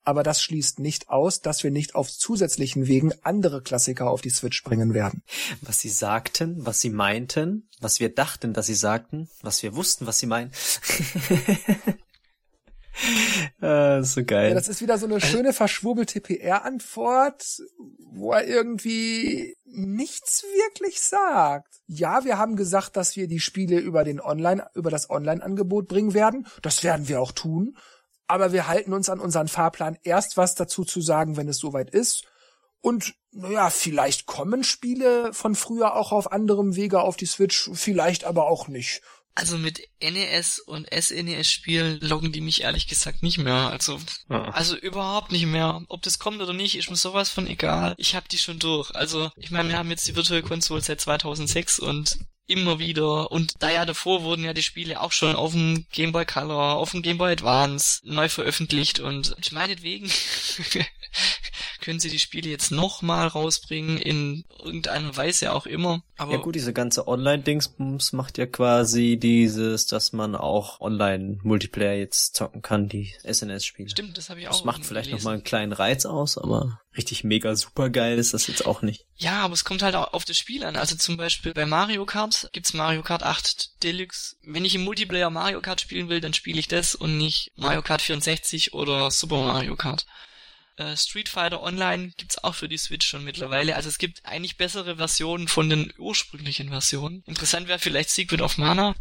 Aber das schließt nicht aus, dass wir nicht auf zusätzlichen Wegen andere Klassiker auf die Switch bringen werden. Was sie sagten, was sie meinten, was wir dachten, dass sie sagten, was wir wussten, was sie meinen. ah, so geil. Ja, das ist wieder so eine schöne verschwurbelte PR-Antwort, wo er irgendwie nichts wirklich sagt. Ja, wir haben gesagt, dass wir die Spiele über den Online, über das Online-Angebot bringen werden. Das werden wir auch tun. Aber wir halten uns an unseren Fahrplan erst was dazu zu sagen, wenn es soweit ist. Und naja, vielleicht kommen Spiele von früher auch auf anderem Wege auf die Switch, vielleicht aber auch nicht. Also mit NES und SNES Spielen loggen die mich ehrlich gesagt nicht mehr. Also, ja. also überhaupt nicht mehr. Ob das kommt oder nicht, ist mir sowas von egal. Ich hab die schon durch. Also, ich meine, wir haben jetzt die Virtual Console seit 2006 und immer wieder. Und da ja davor wurden ja die Spiele auch schon auf dem Game Boy Color, auf dem Game Boy Advance neu veröffentlicht und meinetwegen können sie die Spiele jetzt nochmal rausbringen, in irgendeiner Weise auch immer. Aber ja gut, diese ganze Online-Dingsbums macht ja quasi dieses, dass man auch Online-Multiplayer jetzt zocken kann, die SNS-Spiele. Stimmt, das habe ich auch. Das macht vielleicht nochmal einen kleinen Reiz aus, aber richtig mega super geil ist das jetzt auch nicht. Ja, aber es kommt halt auch auf das Spiel an. Also zum Beispiel bei Mario Kart gibt's Mario Kart 8 Deluxe. Wenn ich im Multiplayer Mario Kart spielen will, dann spiele ich das und nicht Mario Kart 64 oder Super Mario Kart. Äh, Street Fighter Online gibt's auch für die Switch schon mittlerweile. Also es gibt eigentlich bessere Versionen von den ursprünglichen Versionen. Interessant wäre vielleicht Secret of Mana.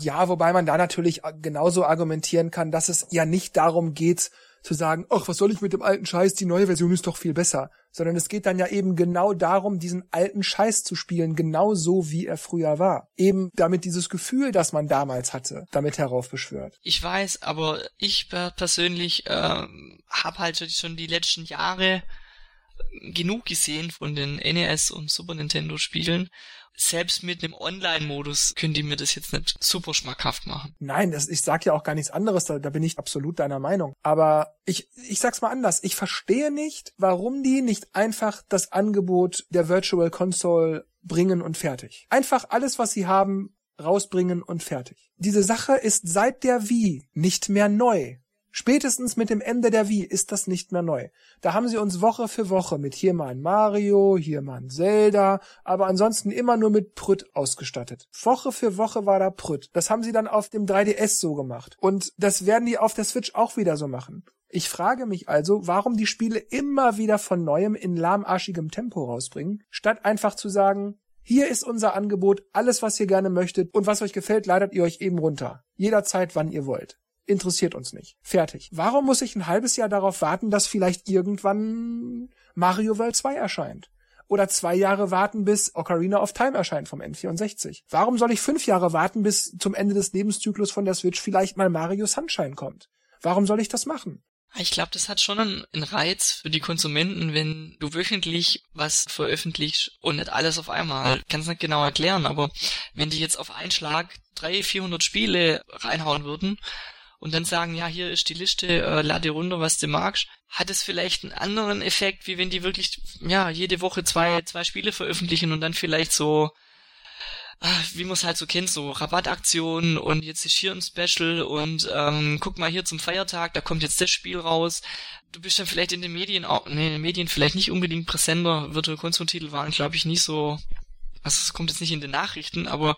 Ja, wobei man da natürlich genauso argumentieren kann, dass es ja nicht darum geht, zu sagen, ach, was soll ich mit dem alten Scheiß, die neue Version ist doch viel besser. Sondern es geht dann ja eben genau darum, diesen alten Scheiß zu spielen, genau so wie er früher war. Eben damit dieses Gefühl, das man damals hatte, damit heraufbeschwört. Ich weiß, aber ich persönlich äh, habe halt schon die letzten Jahre genug gesehen von den NES und Super Nintendo Spielen selbst mit einem Online-Modus können die mir das jetzt nicht super schmackhaft machen. Nein, das, ich sag ja auch gar nichts anderes, da, da bin ich absolut deiner Meinung. Aber ich, ich sag's mal anders, ich verstehe nicht, warum die nicht einfach das Angebot der Virtual Console bringen und fertig. Einfach alles, was sie haben, rausbringen und fertig. Diese Sache ist seit der Wii nicht mehr neu. Spätestens mit dem Ende der Wii ist das nicht mehr neu. Da haben sie uns Woche für Woche mit hier mal ein Mario, hier mal ein Zelda, aber ansonsten immer nur mit Prütt ausgestattet. Woche für Woche war da Prütt. Das haben sie dann auf dem 3DS so gemacht. Und das werden die auf der Switch auch wieder so machen. Ich frage mich also, warum die Spiele immer wieder von neuem in lahmarschigem Tempo rausbringen, statt einfach zu sagen, hier ist unser Angebot, alles was ihr gerne möchtet und was euch gefällt, ladet ihr euch eben runter. Jederzeit, wann ihr wollt interessiert uns nicht. Fertig. Warum muss ich ein halbes Jahr darauf warten, dass vielleicht irgendwann Mario World 2 erscheint? Oder zwei Jahre warten, bis Ocarina of Time erscheint vom N64? Warum soll ich fünf Jahre warten, bis zum Ende des Lebenszyklus von der Switch vielleicht mal Mario Sunshine kommt? Warum soll ich das machen? Ich glaube, das hat schon einen, Reiz für die Konsumenten, wenn du wöchentlich was veröffentlichst und nicht alles auf einmal. Kannst nicht genau erklären, aber wenn die jetzt auf einen Schlag 300, 400 Spiele reinhauen würden, und dann sagen, ja, hier ist die Liste, äh, lade runter, was du magst, hat es vielleicht einen anderen Effekt, wie wenn die wirklich, ja, jede Woche zwei, zwei Spiele veröffentlichen und dann vielleicht so, äh, wie man es halt so kennt, so Rabattaktionen und jetzt ist hier ein Special und ähm, guck mal hier zum Feiertag, da kommt jetzt das Spiel raus. Du bist dann vielleicht in den Medien auch, nee, in den Medien vielleicht nicht unbedingt präsenter. Virtual Console-Titel waren, glaube ich, nicht so, also es kommt jetzt nicht in den Nachrichten, aber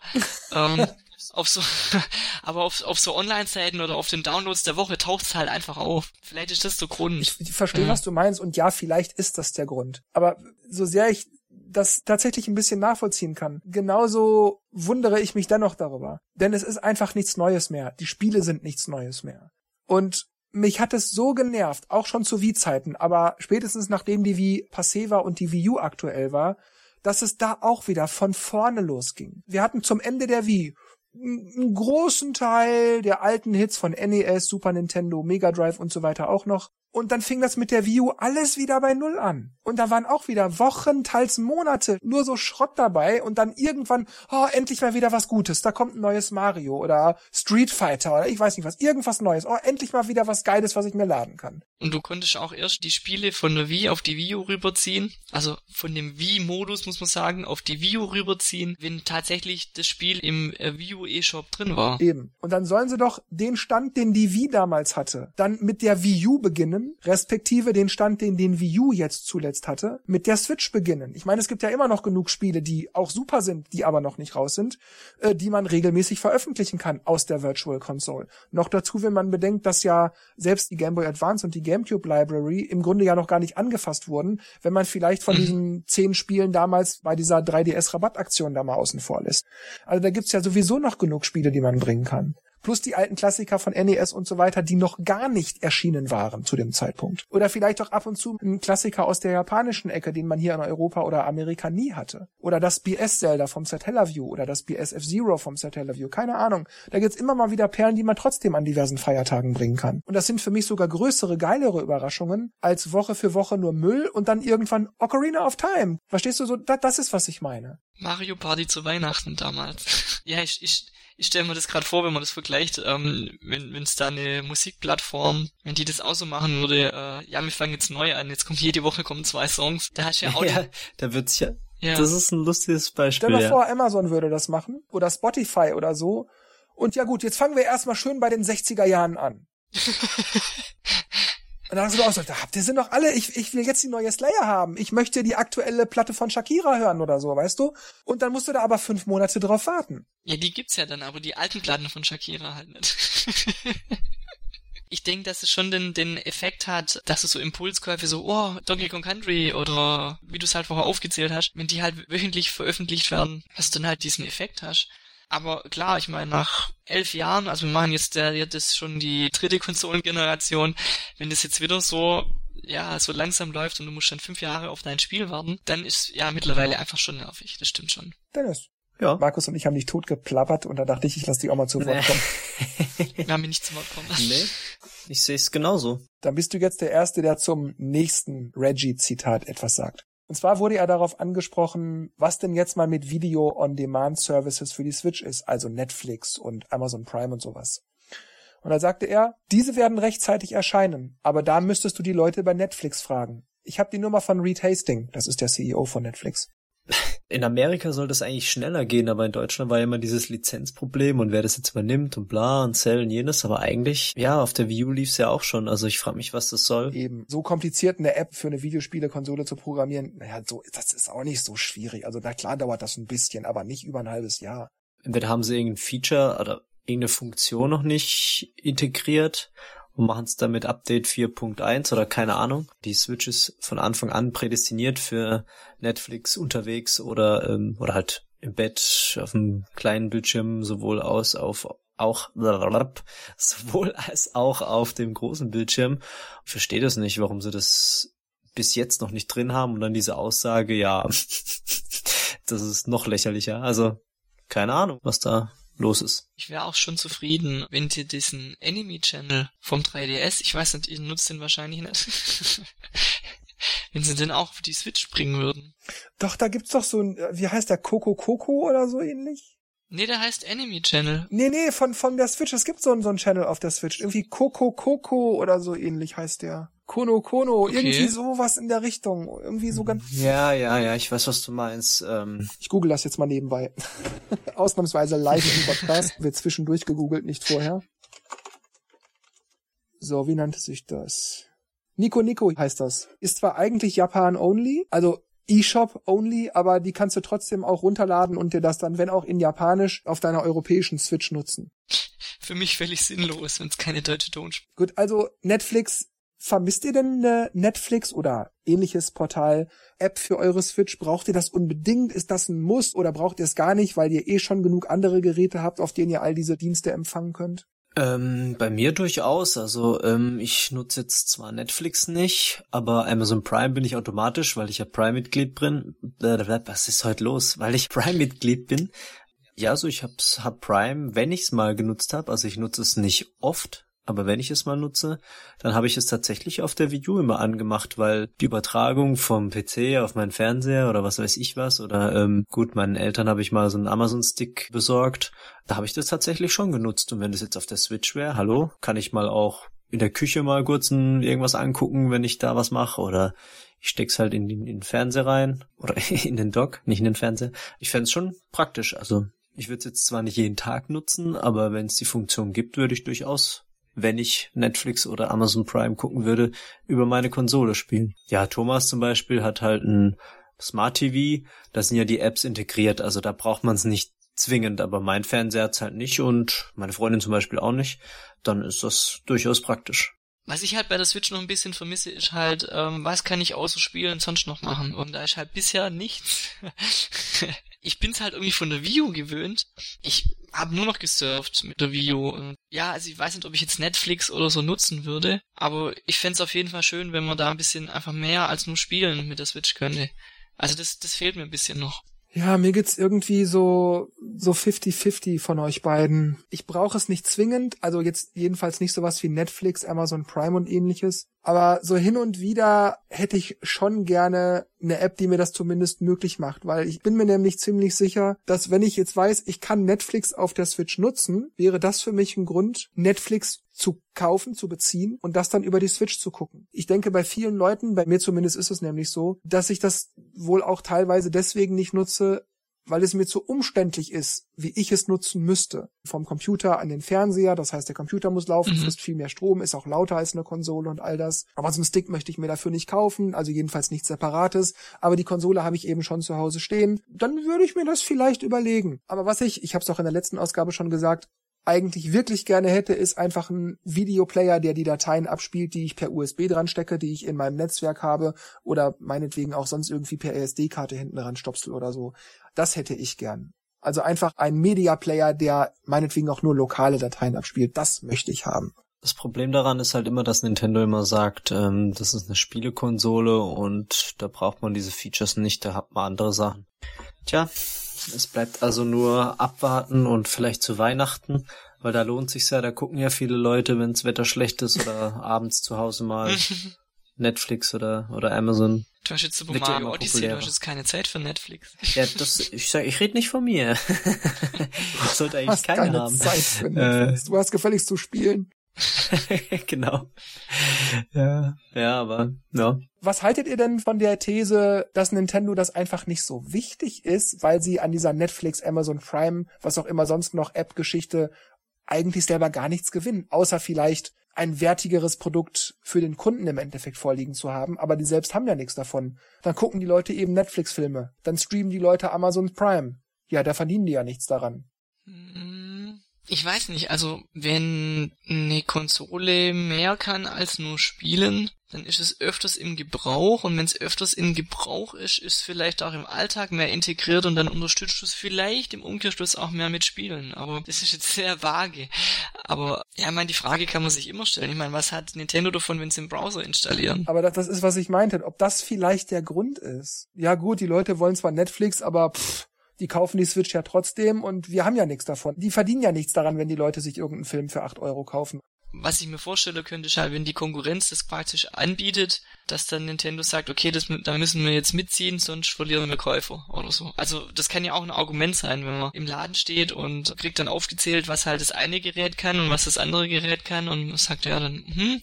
ähm, auf so, aber auf, auf so Online-Seiten oder auf den Downloads der Woche taucht es halt einfach auf. Vielleicht ist das der Grund. Ich, ich verstehe, ja. was du meinst und ja, vielleicht ist das der Grund. Aber so sehr ich das tatsächlich ein bisschen nachvollziehen kann, genauso wundere ich mich dennoch darüber. Denn es ist einfach nichts Neues mehr. Die Spiele sind nichts Neues mehr. Und mich hat es so genervt, auch schon zu Wii-Zeiten, aber spätestens nachdem die Wii passé war und die Wii U aktuell war, dass es da auch wieder von vorne losging. Wir hatten zum Ende der Wii einen großen Teil der alten Hits von NES, Super Nintendo, Mega Drive und so weiter auch noch. Und dann fing das mit der Wii U alles wieder bei Null an. Und da waren auch wieder Wochen, teils Monate nur so Schrott dabei und dann irgendwann, oh, endlich mal wieder was Gutes. Da kommt ein neues Mario oder Street Fighter oder ich weiß nicht was, irgendwas Neues. Oh, endlich mal wieder was Geiles, was ich mir laden kann. Und du konntest auch erst die Spiele von der Wii auf die Wii U rüberziehen, also von dem Wii-Modus muss man sagen, auf die Wii U rüberziehen, wenn tatsächlich das Spiel im äh, Wii U eShop drin war. Eben. Und dann sollen sie doch den Stand, den die Wii damals hatte, dann mit der Wii U beginnen, respektive den Stand, den den Wii U jetzt zuletzt hatte, mit der Switch beginnen. Ich meine, es gibt ja immer noch genug Spiele, die auch super sind, die aber noch nicht raus sind, äh, die man regelmäßig veröffentlichen kann aus der Virtual Console. Noch dazu, wenn man bedenkt, dass ja selbst die Game Boy Advance und die GameCube Library im Grunde ja noch gar nicht angefasst wurden, wenn man vielleicht von mhm. diesen zehn Spielen damals bei dieser 3DS Rabattaktion da mal außen vor lässt. Also da gibt's ja sowieso noch genug Spiele, die man bringen kann. Plus die alten Klassiker von NES und so weiter, die noch gar nicht erschienen waren zu dem Zeitpunkt. Oder vielleicht auch ab und zu ein Klassiker aus der japanischen Ecke, den man hier in Europa oder Amerika nie hatte. Oder das BS-Zelda vom Satellaview oder das BS F-Zero vom Satellaview. Keine Ahnung. Da gibt's immer mal wieder Perlen, die man trotzdem an diversen Feiertagen bringen kann. Und das sind für mich sogar größere, geilere Überraschungen als Woche für Woche nur Müll und dann irgendwann Ocarina of Time. Verstehst du so? Das, das ist, was ich meine. Mario Party zu Weihnachten damals. ja, ich, ich, ich stelle mir das gerade vor, wenn man das vergleicht, ähm, wenn es da eine Musikplattform, wenn die das auch so machen würde, äh, ja, wir fangen jetzt neu an, jetzt kommt jede Woche kommen zwei Songs, da hast du ja auch Ja, da wird's ja, ja. Das ist ein lustiges Beispiel. Stell dir ja. vor, Amazon würde das machen oder Spotify oder so. Und ja gut, jetzt fangen wir erstmal schön bei den 60er Jahren an. Und dann du auch so, da habt ihr sind doch alle, ich, ich will jetzt die neue Slayer haben. Ich möchte die aktuelle Platte von Shakira hören oder so, weißt du? Und dann musst du da aber fünf Monate drauf warten. Ja, die gibt's ja dann, aber die alten Platten von Shakira halt nicht. ich denke, dass es schon den, den Effekt hat, dass du so Impulskäufe so, oh, Donkey Kong Country oder wie du es halt vorher aufgezählt hast, wenn die halt wöchentlich veröffentlicht werden, dass du dann halt diesen Effekt hast. Aber klar, ich meine, nach elf Jahren, also wir machen jetzt der, jetzt ist schon die dritte Konsolengeneration, wenn das jetzt wieder so, ja, so langsam läuft und du musst dann fünf Jahre auf dein Spiel warten, dann ist ja mittlerweile einfach schon nervig, das stimmt schon. Dennis. Ja. Markus und ich haben dich tot geplappert und da dachte ich, ich lasse dich auch mal zu Wort kommen. wir haben mich nicht zu Wort kommen Nee, ich sehe es genauso. Dann bist du jetzt der Erste, der zum nächsten Reggie-Zitat etwas sagt. Und zwar wurde er darauf angesprochen, was denn jetzt mal mit Video-on-Demand-Services für die Switch ist, also Netflix und Amazon Prime und sowas. Und da sagte er, diese werden rechtzeitig erscheinen, aber da müsstest du die Leute bei Netflix fragen. Ich habe die Nummer von Reed Hastings, das ist der CEO von Netflix. In Amerika soll das eigentlich schneller gehen, aber in Deutschland war ja immer dieses Lizenzproblem und wer das jetzt übernimmt und bla und Cell und jenes, aber eigentlich, ja, auf der View lief's ja auch schon, also ich frage mich, was das soll. Eben, so kompliziert eine App für eine Videospielekonsole zu programmieren, naja, so, das ist auch nicht so schwierig, also na klar dauert das ein bisschen, aber nicht über ein halbes Jahr. Entweder haben sie irgendein Feature oder irgendeine Funktion noch nicht integriert und machen es dann mit Update 4.1 oder keine Ahnung. Die Switch ist von Anfang an prädestiniert für Netflix unterwegs oder ähm, oder halt im Bett auf einem kleinen Bildschirm sowohl aus auf auch sowohl als auch auf dem großen Bildschirm. Ich verstehe das nicht, warum sie das bis jetzt noch nicht drin haben und dann diese Aussage, ja, das ist noch lächerlicher. Also keine Ahnung, was da los ist. Ich wäre auch schon zufrieden, wenn dir diesen Enemy Channel vom 3DS, ich weiß nicht, ihr nutzt den wahrscheinlich nicht, wenn sie den auch auf die Switch bringen würden. Doch, da gibt's doch so ein, äh, wie heißt der, Coco Coco oder so ähnlich? Nee, der heißt Enemy Channel. Nee, nee, von, von der Switch. Es gibt so, so einen Channel auf der Switch. Irgendwie Coco Coco oder so ähnlich heißt der. Kono Kono, okay. irgendwie sowas in der Richtung. Irgendwie so ganz. Ja, ja, ja, ich weiß, was du meinst. Ähm ich google das jetzt mal nebenbei. Ausnahmsweise live im Podcast. Wird zwischendurch gegoogelt, nicht vorher. So, wie nannte sich das? Nico Nico heißt das. Ist zwar eigentlich Japan only, also eShop only, aber die kannst du trotzdem auch runterladen und dir das dann, wenn auch in Japanisch, auf deiner europäischen Switch nutzen. Für mich völlig sinnlos, wenn es keine deutsche Tonspur. Gut, also Netflix Vermisst ihr denn eine Netflix oder ähnliches Portal App für eure Switch? Braucht ihr das unbedingt? Ist das ein Muss oder braucht ihr es gar nicht, weil ihr eh schon genug andere Geräte habt, auf denen ihr all diese Dienste empfangen könnt? Ähm, bei mir durchaus. Also ähm, ich nutze jetzt zwar Netflix nicht, aber Amazon Prime bin ich automatisch, weil ich ja Prime-Mitglied bin. Was ist heute los? Weil ich Prime-Mitglied bin. Ja, so also ich hab's, hab Prime, wenn ich's mal genutzt habe. Also ich nutze es nicht oft, aber wenn ich es mal nutze, dann habe ich es tatsächlich auf der Wii immer angemacht, weil die Übertragung vom PC auf meinen Fernseher oder was weiß ich was oder ähm, gut, meinen Eltern habe ich mal so einen Amazon-Stick besorgt. Da habe ich das tatsächlich schon genutzt. Und wenn das jetzt auf der Switch wäre, hallo, kann ich mal auch in der Küche mal kurz ein, irgendwas angucken, wenn ich da was mache oder ich steck's halt in, in, den Fernseher rein oder in den Dock, nicht in den Fernseher. Ich fände schon praktisch. Also ich würde es jetzt zwar nicht jeden Tag nutzen, aber wenn es die Funktion gibt, würde ich durchaus wenn ich Netflix oder Amazon Prime gucken würde, über meine Konsole spielen. Ja, Thomas zum Beispiel hat halt ein Smart TV, da sind ja die Apps integriert, also da braucht man es nicht zwingend, aber mein Fernseher hat's halt nicht und meine Freundin zum Beispiel auch nicht, dann ist das durchaus praktisch. Was ich halt bei der Switch noch ein bisschen vermisse, ist halt, ähm, was kann ich außer Spielen sonst noch machen? Und da ist halt bisher nichts. ich bin's halt irgendwie von der View gewöhnt. Ich habe nur noch gesurft mit der. Und ja, also ich weiß nicht, ob ich jetzt Netflix oder so nutzen würde, aber ich fände auf jeden Fall schön, wenn man da ein bisschen einfach mehr als nur spielen mit der Switch könnte. Also das, das fehlt mir ein bisschen noch. Ja, mir geht's irgendwie so so 50-50 von euch beiden. Ich brauche es nicht zwingend, also jetzt jedenfalls nicht sowas wie Netflix, Amazon Prime und ähnliches, aber so hin und wieder hätte ich schon gerne eine App, die mir das zumindest möglich macht, weil ich bin mir nämlich ziemlich sicher, dass wenn ich jetzt weiß, ich kann Netflix auf der Switch nutzen, wäre das für mich ein Grund, Netflix zu kaufen, zu beziehen und das dann über die Switch zu gucken. Ich denke, bei vielen Leuten, bei mir zumindest ist es nämlich so, dass ich das wohl auch teilweise deswegen nicht nutze, weil es mir zu umständlich ist, wie ich es nutzen müsste. Vom Computer an den Fernseher, das heißt, der Computer muss laufen, mhm. frisst viel mehr Strom, ist auch lauter als eine Konsole und all das. Aber so einen Stick möchte ich mir dafür nicht kaufen, also jedenfalls nichts Separates. Aber die Konsole habe ich eben schon zu Hause stehen. Dann würde ich mir das vielleicht überlegen. Aber was ich, ich habe es auch in der letzten Ausgabe schon gesagt, eigentlich wirklich gerne hätte, ist einfach ein Videoplayer, der die Dateien abspielt, die ich per USB dran stecke, die ich in meinem Netzwerk habe oder meinetwegen auch sonst irgendwie per SD-Karte hinten ran stopsel oder so. Das hätte ich gern. Also einfach ein Media Player, der meinetwegen auch nur lokale Dateien abspielt. Das möchte ich haben. Das Problem daran ist halt immer, dass Nintendo immer sagt, ähm, das ist eine Spielekonsole und da braucht man diese Features nicht, da hat man andere Sachen. Tja, es bleibt also nur abwarten und vielleicht zu Weihnachten, weil da lohnt sich's ja, da gucken ja viele Leute, wenns Wetter schlecht ist oder abends zu Hause mal Netflix oder oder Amazon. Du hast jetzt Super Mario Odyssey, du hast jetzt keine Zeit für Netflix. Ja, das, ich sag, ich rede nicht von mir. ich sollte eigentlich hast keine, keine haben. Zeit für Netflix. Äh, du hast gefälligst zu spielen. genau. Ja, ja, aber ja. Was haltet ihr denn von der These, dass Nintendo das einfach nicht so wichtig ist, weil sie an dieser Netflix, Amazon Prime, was auch immer sonst noch App-Geschichte eigentlich selber gar nichts gewinnen, außer vielleicht ein wertigeres Produkt für den Kunden im Endeffekt vorliegen zu haben, aber die selbst haben ja nichts davon. Dann gucken die Leute eben Netflix-Filme, dann streamen die Leute Amazon Prime. Ja, da verdienen die ja nichts daran. Mhm ich weiß nicht, also wenn eine Konsole mehr kann als nur spielen, dann ist es öfters im Gebrauch und wenn es öfters im Gebrauch ist, ist vielleicht auch im Alltag mehr integriert und dann unterstützt du es vielleicht im Umkehrschluss auch mehr mit Spielen. Aber das ist jetzt sehr vage. Aber ja, ich meine, die Frage kann man sich immer stellen. Ich meine, was hat Nintendo davon, wenn sie im Browser installieren? Aber das, das ist, was ich meinte. Ob das vielleicht der Grund ist. Ja gut, die Leute wollen zwar Netflix, aber pff, die kaufen die Switch ja trotzdem und wir haben ja nichts davon. Die verdienen ja nichts daran, wenn die Leute sich irgendeinen Film für acht Euro kaufen. Was ich mir vorstellen könnte, ist halt, wenn die Konkurrenz das praktisch anbietet, dass dann Nintendo sagt, okay, das, da müssen wir jetzt mitziehen, sonst verlieren wir Käufer oder so. Also das kann ja auch ein Argument sein, wenn man im Laden steht und kriegt dann aufgezählt, was halt das eine Gerät kann und was das andere Gerät kann und sagt ja dann, hm,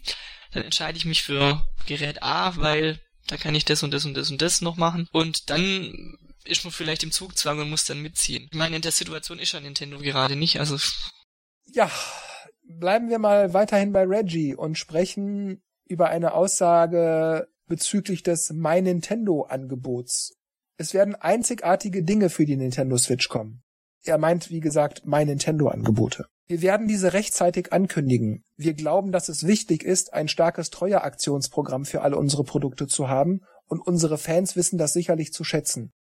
dann entscheide ich mich für Gerät A, weil da kann ich das und das und das und das noch machen. Und dann ist man vielleicht im Zugzwang und muss dann mitziehen. Ich meine, in der Situation ist ja Nintendo gerade nicht, also. Ja, bleiben wir mal weiterhin bei Reggie und sprechen über eine Aussage bezüglich des My Nintendo Angebots. Es werden einzigartige Dinge für die Nintendo Switch kommen. Er meint, wie gesagt, My Nintendo Angebote. Wir werden diese rechtzeitig ankündigen. Wir glauben, dass es wichtig ist, ein starkes Treueaktionsprogramm für alle unsere Produkte zu haben und unsere Fans wissen das sicherlich zu schätzen.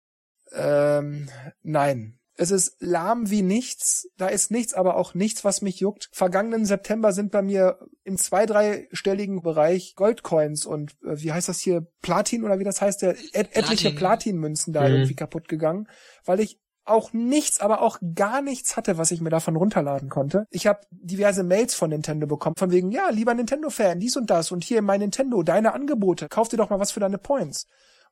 Ähm, nein. Es ist lahm wie nichts. Da ist nichts, aber auch nichts, was mich juckt. Vergangenen September sind bei mir im zwei, dreistelligen Bereich Goldcoins und äh, wie heißt das hier? Platin oder wie das heißt? Der, et etliche Platinmünzen da mhm. irgendwie kaputt gegangen, weil ich auch nichts, aber auch gar nichts hatte, was ich mir davon runterladen konnte. Ich habe diverse Mails von Nintendo bekommen, von wegen, ja, lieber Nintendo-Fan, dies und das und hier mein Nintendo, deine Angebote, kauf dir doch mal was für deine Points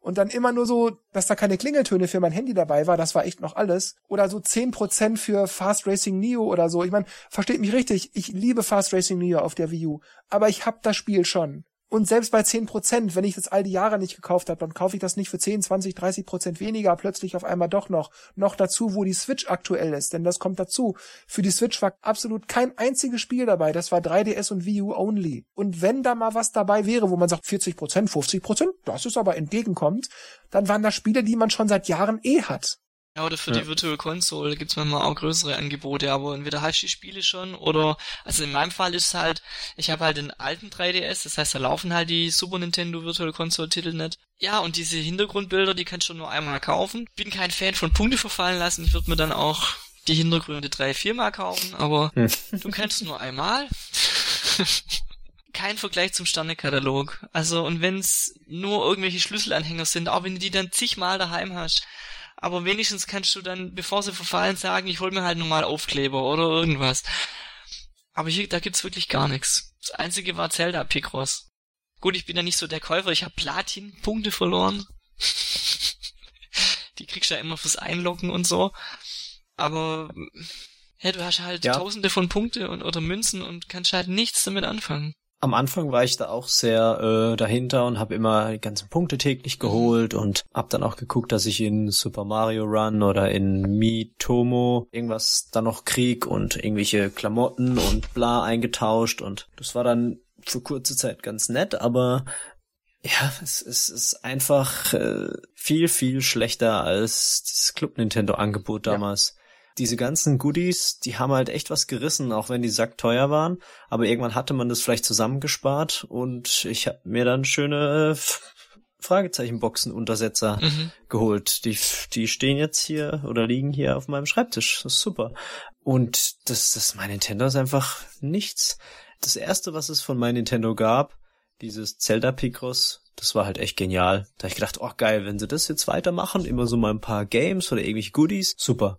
und dann immer nur so, dass da keine Klingeltöne für mein Handy dabei war, das war echt noch alles. Oder so zehn Prozent für Fast Racing Neo oder so. Ich meine, versteht mich richtig, ich liebe Fast Racing Neo auf der Wii U, aber ich hab das Spiel schon. Und selbst bei 10%, wenn ich das all die Jahre nicht gekauft habe, dann kaufe ich das nicht für 10, 20, 30 Prozent weniger, plötzlich auf einmal doch noch. Noch dazu, wo die Switch aktuell ist, denn das kommt dazu. Für die Switch war absolut kein einziges Spiel dabei, das war 3DS und Wii U only. Und wenn da mal was dabei wäre, wo man sagt 40 Prozent, 50 Prozent, das ist aber entgegenkommt, dann waren das Spiele, die man schon seit Jahren eh hat. Ja, oder für ja. die Virtual Console gibt's manchmal auch größere Angebote, aber entweder hast du die Spiele schon oder, also in meinem Fall ist es halt, ich habe halt den alten 3DS, das heißt, da laufen halt die Super Nintendo Virtual Console Titel nicht. Ja, und diese Hintergrundbilder, die kannst du nur einmal kaufen. Bin kein Fan von Punkte verfallen lassen, ich würde mir dann auch die Hintergründe drei, viermal kaufen, aber Hm. du kannst nur einmal. Kein Vergleich zum Sternekatalog. Also, und wenn's nur irgendwelche Schlüsselanhänger sind, auch wenn du die dann zigmal daheim hast, aber wenigstens kannst du dann, bevor sie verfallen, sagen, ich hol mir halt nochmal Aufkleber oder irgendwas. Aber hier, da gibt's wirklich gar nichts. Das einzige war Zelda Picross. Gut, ich bin ja nicht so der Käufer, ich habe Platin-Punkte verloren. Die kriegst du ja immer fürs Einloggen und so. Aber ja, du hast halt Ja. tausende von Punkte und oder Münzen und kannst halt nichts damit anfangen. Am Anfang war ich da auch sehr äh, dahinter und habe immer die ganzen Punkte täglich geholt und hab dann auch geguckt, dass ich in Super Mario Run oder in Mitomo irgendwas dann noch krieg und irgendwelche Klamotten und bla eingetauscht und das war dann für kurze Zeit ganz nett, aber ja, es, es ist einfach äh, viel, viel schlechter als das Club Nintendo Angebot Ja. Diese ganzen Goodies, die haben halt echt was gerissen, auch wenn die sackteuer waren. Aber irgendwann hatte man das vielleicht zusammengespart und ich habe mir dann schöne äh, Fragezeichenboxen-Untersetzer Mhm. geholt. Die, die stehen jetzt hier oder liegen hier auf meinem Schreibtisch. Das ist super. Und das, das mein Nintendo ist einfach nichts. Das erste, was es von mein Nintendo gab, dieses Zelda Picross, das war halt echt genial. Da hab ich gedacht, oh geil, wenn sie das jetzt weitermachen, immer so mal ein paar Games oder irgendwelche Goodies, super.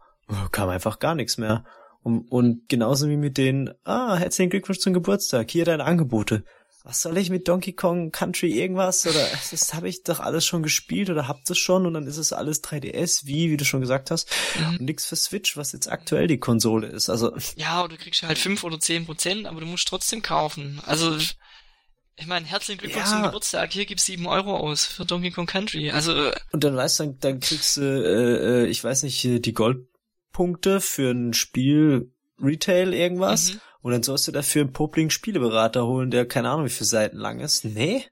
Kam einfach gar nichts mehr. Und, und genauso wie mit den, ah, herzlichen Glückwunsch zum Geburtstag, hier deine Angebote. Was soll ich mit Donkey Kong Country irgendwas? Oder das habe ich doch alles schon gespielt oder habt es schon und dann ist es alles 3DS, wie, wie du schon gesagt hast. Mhm. Und nix für Switch, was jetzt aktuell die Konsole ist. Also, Ja, oder du kriegst halt fünf oder zehn Prozent, aber du musst trotzdem kaufen. Also, ich meine, herzlichen Glückwunsch Ja. zum Geburtstag. Hier gibt's sieben Euro aus für Donkey Kong Country. Also, äh, und dann weißt du, dann, dann kriegst du, äh, äh, ich weiß nicht, die Goldpunkte für ein Spiel Retail irgendwas. mhm. Und dann sollst du dafür einen popligen Spieleberater holen, der keine Ahnung wie viele Seiten lang ist. Nee?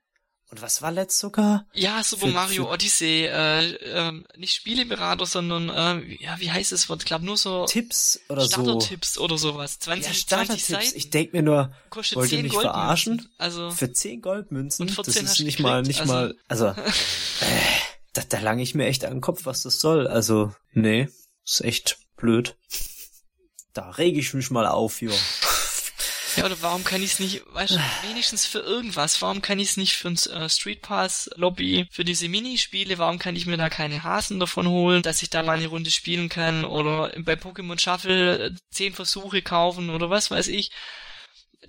Und was war letzt sogar? ja, Super Für- Mario für- Odyssey, äh, ähm, nicht Spieleberater, sondern, äh, ja, wie heißt es? Ich glaube nur so Tipps oder so. Starter-Tipps oder sowas. 20, Ja, 20 Starter-Tipps. Seiten. Ich denk mir nur, kostet wollt ihr 10 mich Goldmünzen. verarschen? Also, für 10 Goldmünzen, Und 14 das ist nicht mal, nicht also- mal, also, äh, da, da lang ich mir echt an den Kopf, was das soll. Also, nee, ist echt blöd. Da rege ich mich mal auf, jo. ja, oder warum kann ich es nicht, weißt du, wenigstens für irgendwas, warum kann ich es nicht für ein äh, Street Pass Lobby, für diese Minispiele, warum kann ich mir da keine Hasen davon holen, dass ich da mal eine Runde spielen kann oder bei Pokémon Shuffle äh, zehn Versuche kaufen oder was weiß ich.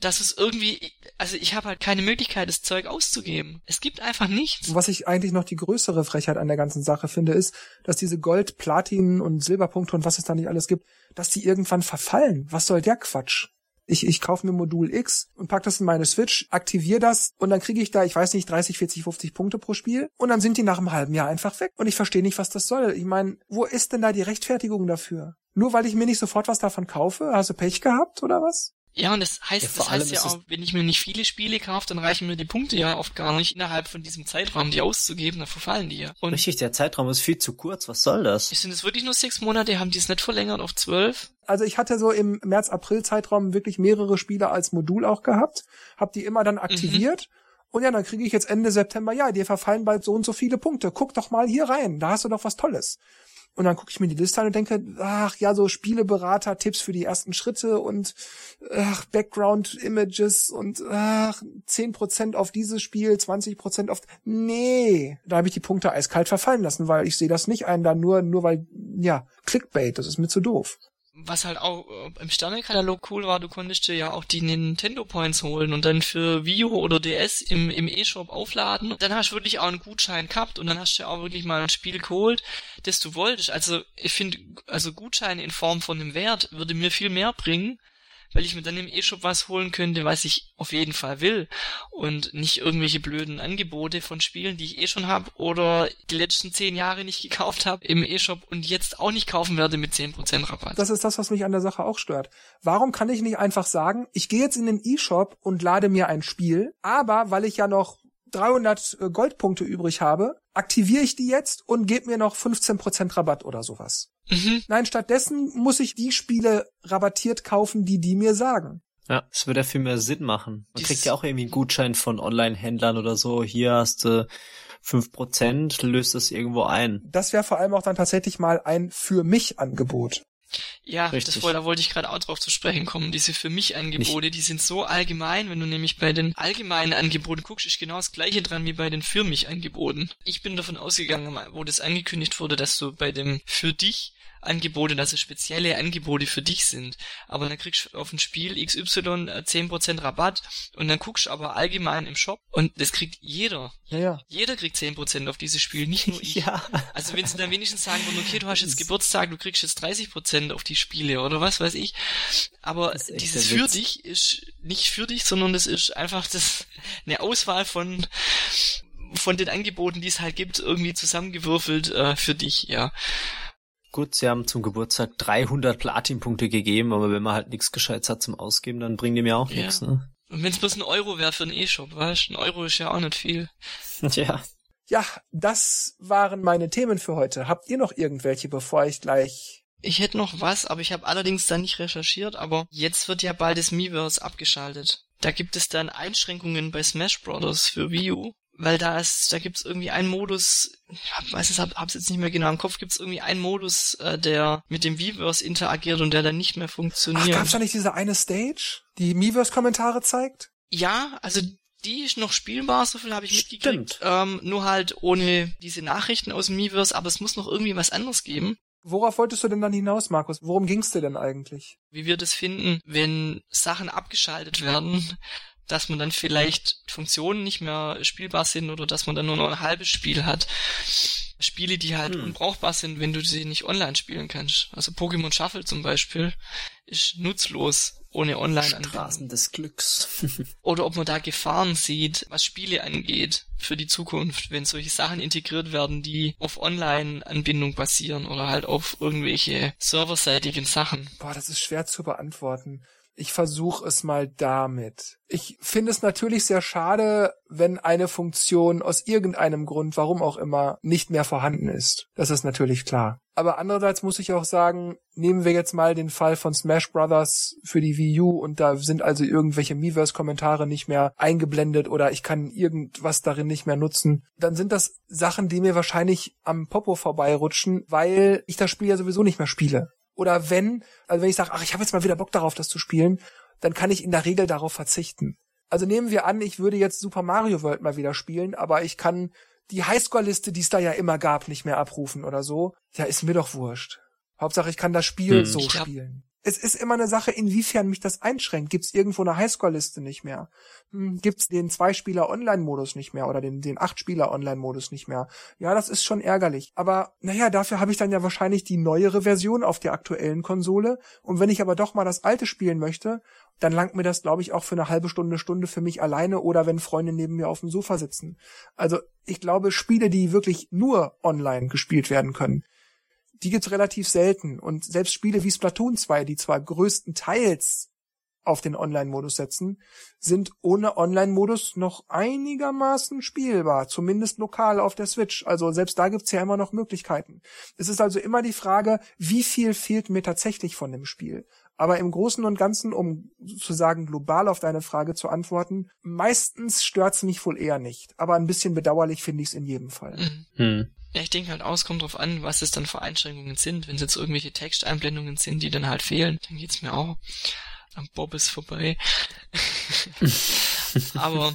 Das ist irgendwie, also ich habe halt keine Möglichkeit, das Zeug auszugeben. Es gibt einfach nichts. Was ich eigentlich noch die größere Frechheit an der ganzen Sache finde, ist, dass diese Gold, Platin und Silberpunkte und was es da nicht alles gibt, dass die irgendwann verfallen. Was soll der Quatsch? Ich, ich kaufe mir Modul X und pack das in meine Switch, aktiviere das und dann kriege ich da, ich weiß nicht, 30, 40, 50 Punkte pro Spiel und dann sind die nach einem halben Jahr einfach weg. Und ich verstehe nicht, was das soll. Ich meine, wo ist denn da die Rechtfertigung dafür? Nur weil ich mir nicht sofort was davon kaufe? Hast du Pech gehabt oder was? Ja, und das heißt, Ja, das heißt ja auch, wenn ich mir nicht viele Spiele kaufe, dann reichen mir die Punkte ja oft gar nicht innerhalb von diesem Zeitraum, die auszugeben, dann verfallen die ja. Und Richtig, der Zeitraum ist viel zu kurz, was soll das? sind es wirklich nur sechs Monate, haben die es nicht verlängert auf zwölf? Also ich hatte so im März-April-Zeitraum wirklich mehrere Spiele als Modul auch gehabt, hab die immer dann aktiviert. Und ja, dann kriege ich jetzt Ende September, ja, dir verfallen bald so und so viele Punkte. Guck doch mal hier rein, da hast du doch was Tolles. Und dann gucke ich mir die Liste an und denke, ach ja, so Spieleberater, Tipps für die ersten Schritte und ach, Background-Images und ach, 10% auf dieses Spiel, 20% auf... Nee, da habe ich die Punkte eiskalt verfallen lassen, weil ich sehe das nicht ein, da nur, nur weil, ja, Clickbait, das ist mir zu doof. Was halt auch äh, im Sternekatalog cool war, du konntest dir ja auch die Nintendo Points holen und dann für Wii U oder DS im, im E-Shop aufladen. Dann hast du wirklich auch einen Gutschein gehabt und dann hast du ja auch wirklich mal ein Spiel geholt, das du wolltest. Also ich finde, also Gutscheine in Form von einem Wert würde mir viel mehr bringen, weil ich mir dann im E-Shop was holen könnte, was ich auf jeden Fall will und nicht irgendwelche blöden Angebote von Spielen, die ich eh schon habe oder die letzten zehn Jahre nicht gekauft habe im E-Shop und jetzt auch nicht kaufen werde mit 10% Rabatt. Das ist das, was mich an der Sache auch stört. Warum kann ich nicht einfach sagen, ich gehe jetzt in den E-Shop und lade mir ein Spiel, aber weil ich ja noch 300 äh, Goldpunkte übrig habe, aktiviere ich die jetzt und gebe mir noch 15% Rabatt oder sowas. Mhm. Nein, stattdessen muss ich die Spiele rabattiert kaufen, die die mir sagen. Ja, es würde ja viel mehr Sinn machen. Man Dies- kriegt ja auch irgendwie einen Gutschein von Online-Händlern oder so. Hier hast du fünf Prozent, löst das irgendwo ein. Das wäre vor allem auch dann tatsächlich mal ein für mich Angebot. Ja, Richtig. das, da wollte ich gerade auch drauf zu sprechen kommen. Diese für mich Angebote, die sind so allgemein. Wenn du nämlich bei den allgemeinen Angeboten guckst, ist genau das gleiche dran wie bei den für mich Angeboten. Ich bin davon ausgegangen, wo das angekündigt wurde, dass du bei dem für dich Angebote, dass es spezielle Angebote für dich sind. Aber dann kriegst du auf ein Spiel XY 10% äh, Rabatt und dann guckst du aber allgemein im Shop und das kriegt jeder. Ja, ja. Jeder kriegt 10% auf dieses Spiel, nicht nur ich. ja. Also wenn sie dann wenigstens sagen würden, okay, du hast jetzt Geburtstag, du kriegst jetzt 30% auf die Spiele oder was weiß ich. Aber dieses für dich ist nicht für dich, sondern das ist einfach das, eine Auswahl von von den Angeboten, die es halt gibt, irgendwie zusammengewürfelt äh, für dich, ja. Gut, sie haben zum Geburtstag 300 Platinpunkte gegeben, aber wenn man halt nichts Gescheites hat zum Ausgeben, dann bringen die mir auch ja. nichts, ne? Und wenn es bloß ein Euro wäre für einen E-Shop, weißt Ein Euro ist ja auch nicht viel. Tja. Ja, das waren meine Themen für heute. Habt ihr noch irgendwelche, bevor ich gleich... Ich hätte noch was, aber ich habe allerdings da nicht recherchiert, aber jetzt wird ja bald das Miiverse abgeschaltet. Da gibt es dann Einschränkungen bei Smash Bros. für Wii U weil da ist, da gibt's irgendwie einen Modus, ich hab, weiß es, hab, hab's jetzt nicht mehr genau im Kopf, gibt's irgendwie einen Modus, äh, der mit dem Weverse interagiert und der dann nicht mehr funktioniert. Ach, gab's da nicht diese eine Stage, die Miiverse-Kommentare zeigt? Ja, also die ist noch spielbar, so viel habe ich mitgekriegt. Ähm, nur halt ohne diese Nachrichten aus dem Miiverse, aber es muss noch irgendwie was anderes geben. Worauf wolltest du denn dann hinaus, Markus? Worum ging's dir denn eigentlich? Wie wir das finden, wenn Sachen abgeschaltet werden, dass man dann vielleicht Funktionen nicht mehr spielbar sind oder dass man dann nur noch ein halbes Spiel hat. Spiele, die halt hm. unbrauchbar sind, wenn du sie nicht online spielen kannst. Also Pokémon Shuffle zum Beispiel ist nutzlos ohne online Straßen des Glücks. Oder ob man da Gefahren sieht, was Spiele angeht für die Zukunft, wenn solche Sachen integriert werden, die auf Online-Anbindung basieren oder halt auf irgendwelche serverseitigen Sachen. Boah, das ist schwer zu beantworten. Ich versuche es mal damit. Ich finde es natürlich sehr schade, wenn eine Funktion aus irgendeinem Grund, warum auch immer, nicht mehr vorhanden ist. Das ist natürlich klar. Aber andererseits muss ich auch sagen, nehmen wir jetzt mal den Fall von Smash Brothers für die Wii U und da sind also irgendwelche Miiverse-Kommentare nicht mehr eingeblendet oder ich kann irgendwas darin nicht mehr nutzen. Dann sind das Sachen, die mir wahrscheinlich am Popo vorbeirutschen, weil ich das Spiel ja sowieso nicht mehr spiele. Oder wenn, also wenn ich sage, ach, ich habe jetzt mal wieder Bock darauf, das zu spielen, dann kann ich in der Regel darauf verzichten. Also nehmen wir an, ich würde jetzt Super Mario World mal wieder spielen, aber ich kann die Highscore-Liste, die es da ja immer gab, nicht mehr abrufen oder so. Ja, ist mir doch wurscht. Hauptsache, ich kann das Spiel hm. so spielen es ist immer eine Sache, inwiefern mich das einschränkt. Gibt es irgendwo eine Highscore-Liste nicht mehr? Hm, Gibt es den Zwei-Spieler-Online-Modus nicht mehr oder den, den Acht-Spieler-Online-Modus nicht mehr? Ja, das ist schon ärgerlich. Aber naja, dafür habe ich dann ja wahrscheinlich die neuere Version auf der aktuellen Konsole. Und wenn ich aber doch mal das alte spielen möchte, dann langt mir das, glaube ich, auch für eine halbe Stunde, Stunde für mich alleine oder wenn Freunde neben mir auf dem Sofa sitzen. Also ich glaube, Spiele, die wirklich nur online gespielt werden können, die gibt's relativ selten. Und selbst Spiele wie Splatoon 2, die zwar größtenteils auf den Online-Modus setzen, sind ohne Online-Modus noch einigermaßen spielbar, zumindest lokal auf der Switch. Also selbst da gibt's ja immer noch Möglichkeiten. Es ist also immer die Frage, wie viel fehlt mir tatsächlich von dem Spiel. Aber im Großen und Ganzen, um zu sagen, global auf deine Frage zu antworten, meistens stört's mich wohl eher nicht. Aber ein bisschen bedauerlich finde ich's in jedem Fall. Mhm. Hm. Ja, ich denke halt aus, kommt drauf an, was es dann für Einschränkungen sind. Wenn es jetzt irgendwelche Texteinblendungen sind, die dann halt fehlen, dann geht's mir auch am Bob ist vorbei. Aber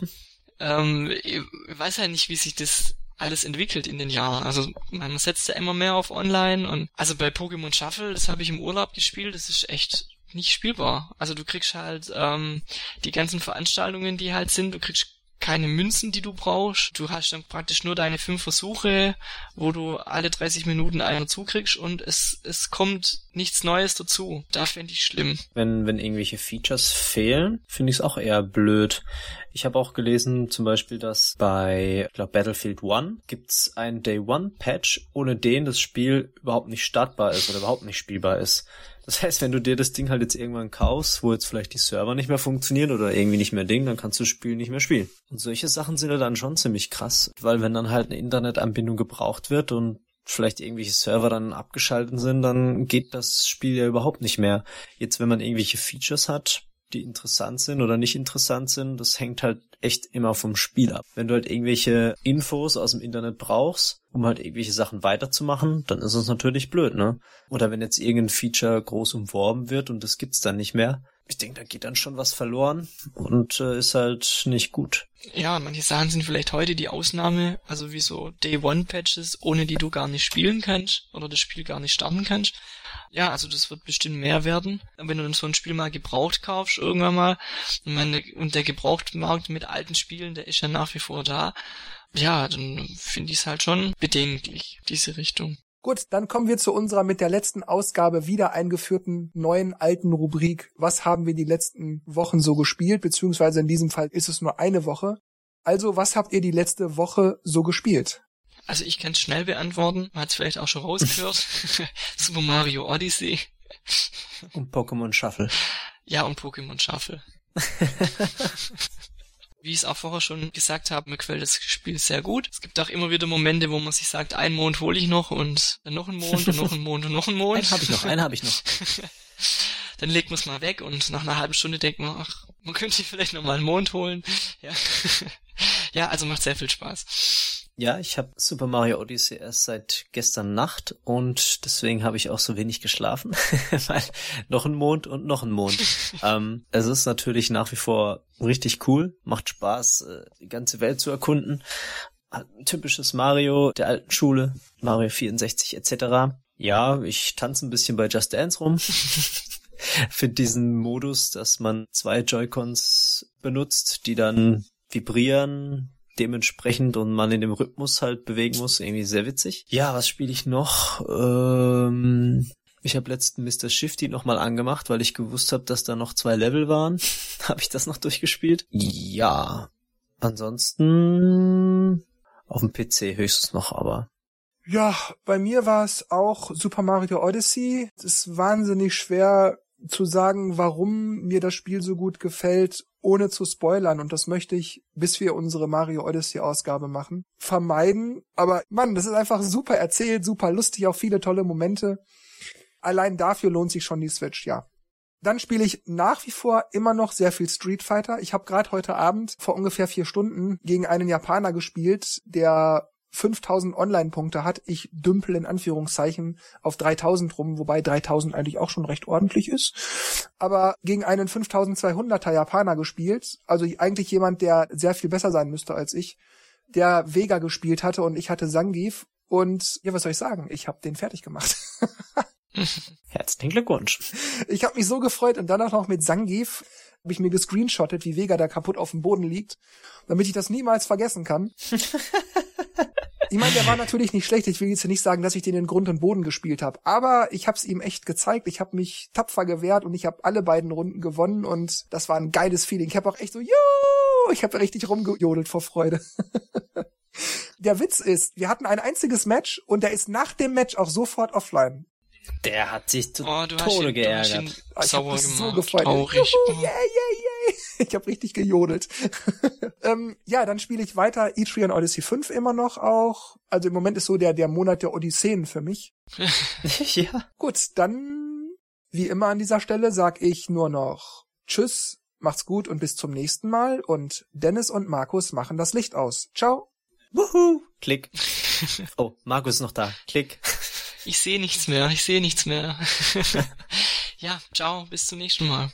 ähm, ich weiß halt nicht, wie sich das alles entwickelt in den Jahren. Also man setzt ja immer mehr auf Online und also bei Pokémon Shuffle, das habe ich im Urlaub gespielt, das ist echt nicht spielbar. Also du kriegst halt ähm, die ganzen Veranstaltungen, die halt sind, du kriegst keine Münzen, die du brauchst. Du hast dann praktisch nur deine fünf Versuche, wo du alle 30 Minuten einen zukriegst und es, es kommt nichts Neues dazu. Da fände ich schlimm. Wenn, wenn irgendwelche Features fehlen, finde ich es auch eher blöd. Ich habe auch gelesen, zum Beispiel, dass bei ich glaub, Battlefield One gibt's einen Day One Patch, ohne den das Spiel überhaupt nicht startbar ist oder überhaupt nicht spielbar ist. Das heißt, wenn du dir das Ding halt jetzt irgendwann kaufst, wo jetzt vielleicht die Server nicht mehr funktionieren oder irgendwie nicht mehr Ding, dann kannst du das Spiel nicht mehr spielen. Und solche Sachen sind ja dann schon ziemlich krass, weil wenn dann halt eine Internetanbindung gebraucht wird und vielleicht irgendwelche Server dann abgeschaltet sind, dann geht das Spiel ja überhaupt nicht mehr. Jetzt, wenn man irgendwelche Features hat, die interessant sind oder nicht interessant sind, das hängt halt echt immer vom Spiel ab. Wenn du halt irgendwelche Infos aus dem Internet brauchst, um halt irgendwelche Sachen weiterzumachen, dann ist es natürlich blöd, ne? Oder wenn jetzt irgendein Feature groß umworben wird und das gibt's dann nicht mehr, ich denke, da geht dann schon was verloren und äh, ist halt nicht gut. Ja, manche Sachen sind vielleicht heute die Ausnahme, also wie so Day-One-Patches, ohne die du gar nicht spielen kannst oder das Spiel gar nicht starten kannst. Ja, also das wird bestimmt mehr werden. Wenn du dann so ein Spiel mal gebraucht kaufst, irgendwann mal, und, meine, und der Gebrauchtmarkt mit alten Spielen, der ist ja nach wie vor da, ja, dann finde ich es halt schon bedenklich, diese Richtung. Gut, dann kommen wir zu unserer mit der letzten Ausgabe wieder eingeführten neuen alten Rubrik. Was haben wir die letzten Wochen so gespielt? Beziehungsweise in diesem Fall ist es nur eine Woche. Also, was habt ihr die letzte Woche so gespielt? Also ich kann es schnell beantworten, man hat es vielleicht auch schon rausgehört. Super Mario Odyssey. Und Pokémon Shuffle. Ja, und Pokémon Shuffle. Wie ich es auch vorher schon gesagt habe, mir gefällt das Spiel sehr gut. Es gibt auch immer wieder Momente, wo man sich sagt, einen Mond hole ich noch und dann noch einen Mond und noch einen Mond und noch einen Mond. einen habe ich noch, einen habe ich noch. dann legt man es mal weg und nach einer halben Stunde denkt man, ach, man könnte vielleicht noch mal einen Mond holen. Ja, ja also macht sehr viel Spaß. Ja, ich habe Super Mario Odyssey erst seit gestern Nacht und deswegen habe ich auch so wenig geschlafen, weil noch ein Mond und noch ein Mond. ähm, es ist natürlich nach wie vor richtig cool, macht Spaß, äh, die ganze Welt zu erkunden. Typisches Mario der alten Schule, Mario 64 etc. Ja, ich tanze ein bisschen bei Just Dance rum. Finde diesen Modus, dass man zwei Joy-Cons benutzt, die dann vibrieren, dementsprechend und man in dem Rhythmus halt bewegen muss. Irgendwie sehr witzig. Ja, was spiele ich noch? Ähm, ich habe letzten Mr. Shifty nochmal angemacht, weil ich gewusst habe, dass da noch zwei Level waren. habe ich das noch durchgespielt? Ja. Ansonsten auf dem PC höchstens noch, aber. Ja, bei mir war es auch Super Mario Odyssey. Es ist wahnsinnig schwer zu sagen, warum mir das Spiel so gut gefällt, ohne zu spoilern. Und das möchte ich, bis wir unsere Mario Odyssey Ausgabe machen, vermeiden. Aber Mann, das ist einfach super erzählt, super lustig, auch viele tolle Momente. Allein dafür lohnt sich schon die Switch, ja. Dann spiele ich nach wie vor immer noch sehr viel Street Fighter. Ich habe gerade heute Abend vor ungefähr vier Stunden gegen einen Japaner gespielt, der 5000 Online-Punkte hat. Ich dümpel in Anführungszeichen auf 3000 rum, wobei 3000 eigentlich auch schon recht ordentlich ist. Aber gegen einen 5200er Japaner gespielt, also eigentlich jemand, der sehr viel besser sein müsste als ich, der Vega gespielt hatte und ich hatte Zangief und ja, was soll ich sagen? Ich habe den fertig gemacht. Herzlichen Glückwunsch. Ich habe mich so gefreut und dann auch noch mit Zangief habe ich mir gescreenshottet, wie Vega da kaputt auf dem Boden liegt, damit ich das niemals vergessen kann. Ich meine, der war natürlich nicht schlecht. Ich will jetzt nicht sagen, dass ich den in Grund und Boden gespielt habe. Aber ich habe es ihm echt gezeigt. Ich habe mich tapfer gewehrt und ich habe alle beiden Runden gewonnen. Und das war ein geiles Feeling. Ich habe auch echt so, jo, ich habe richtig rumgejodelt vor Freude. der Witz ist, wir hatten ein einziges Match und der ist nach dem Match auch sofort offline. Der hat sich zu oh, Tode ihn, geärgert. Ah, ich habe mich so gefreut. Traurig. Juhu, yeah, yeah, yeah. Ich habe richtig gejodelt. ähm, ja, dann spiele ich weiter Etrian Odyssey 5 immer noch auch. Also im Moment ist so der, der Monat der Odysseen für mich. ja. Gut, dann wie immer an dieser Stelle sag ich nur noch Tschüss, macht's gut und bis zum nächsten Mal. Und Dennis und Markus machen das Licht aus. Ciao. Wuhu. Klick. Oh, Markus ist noch da. Klick. Ich sehe nichts mehr, ich sehe nichts mehr. ja, ciao, bis zum nächsten Mal.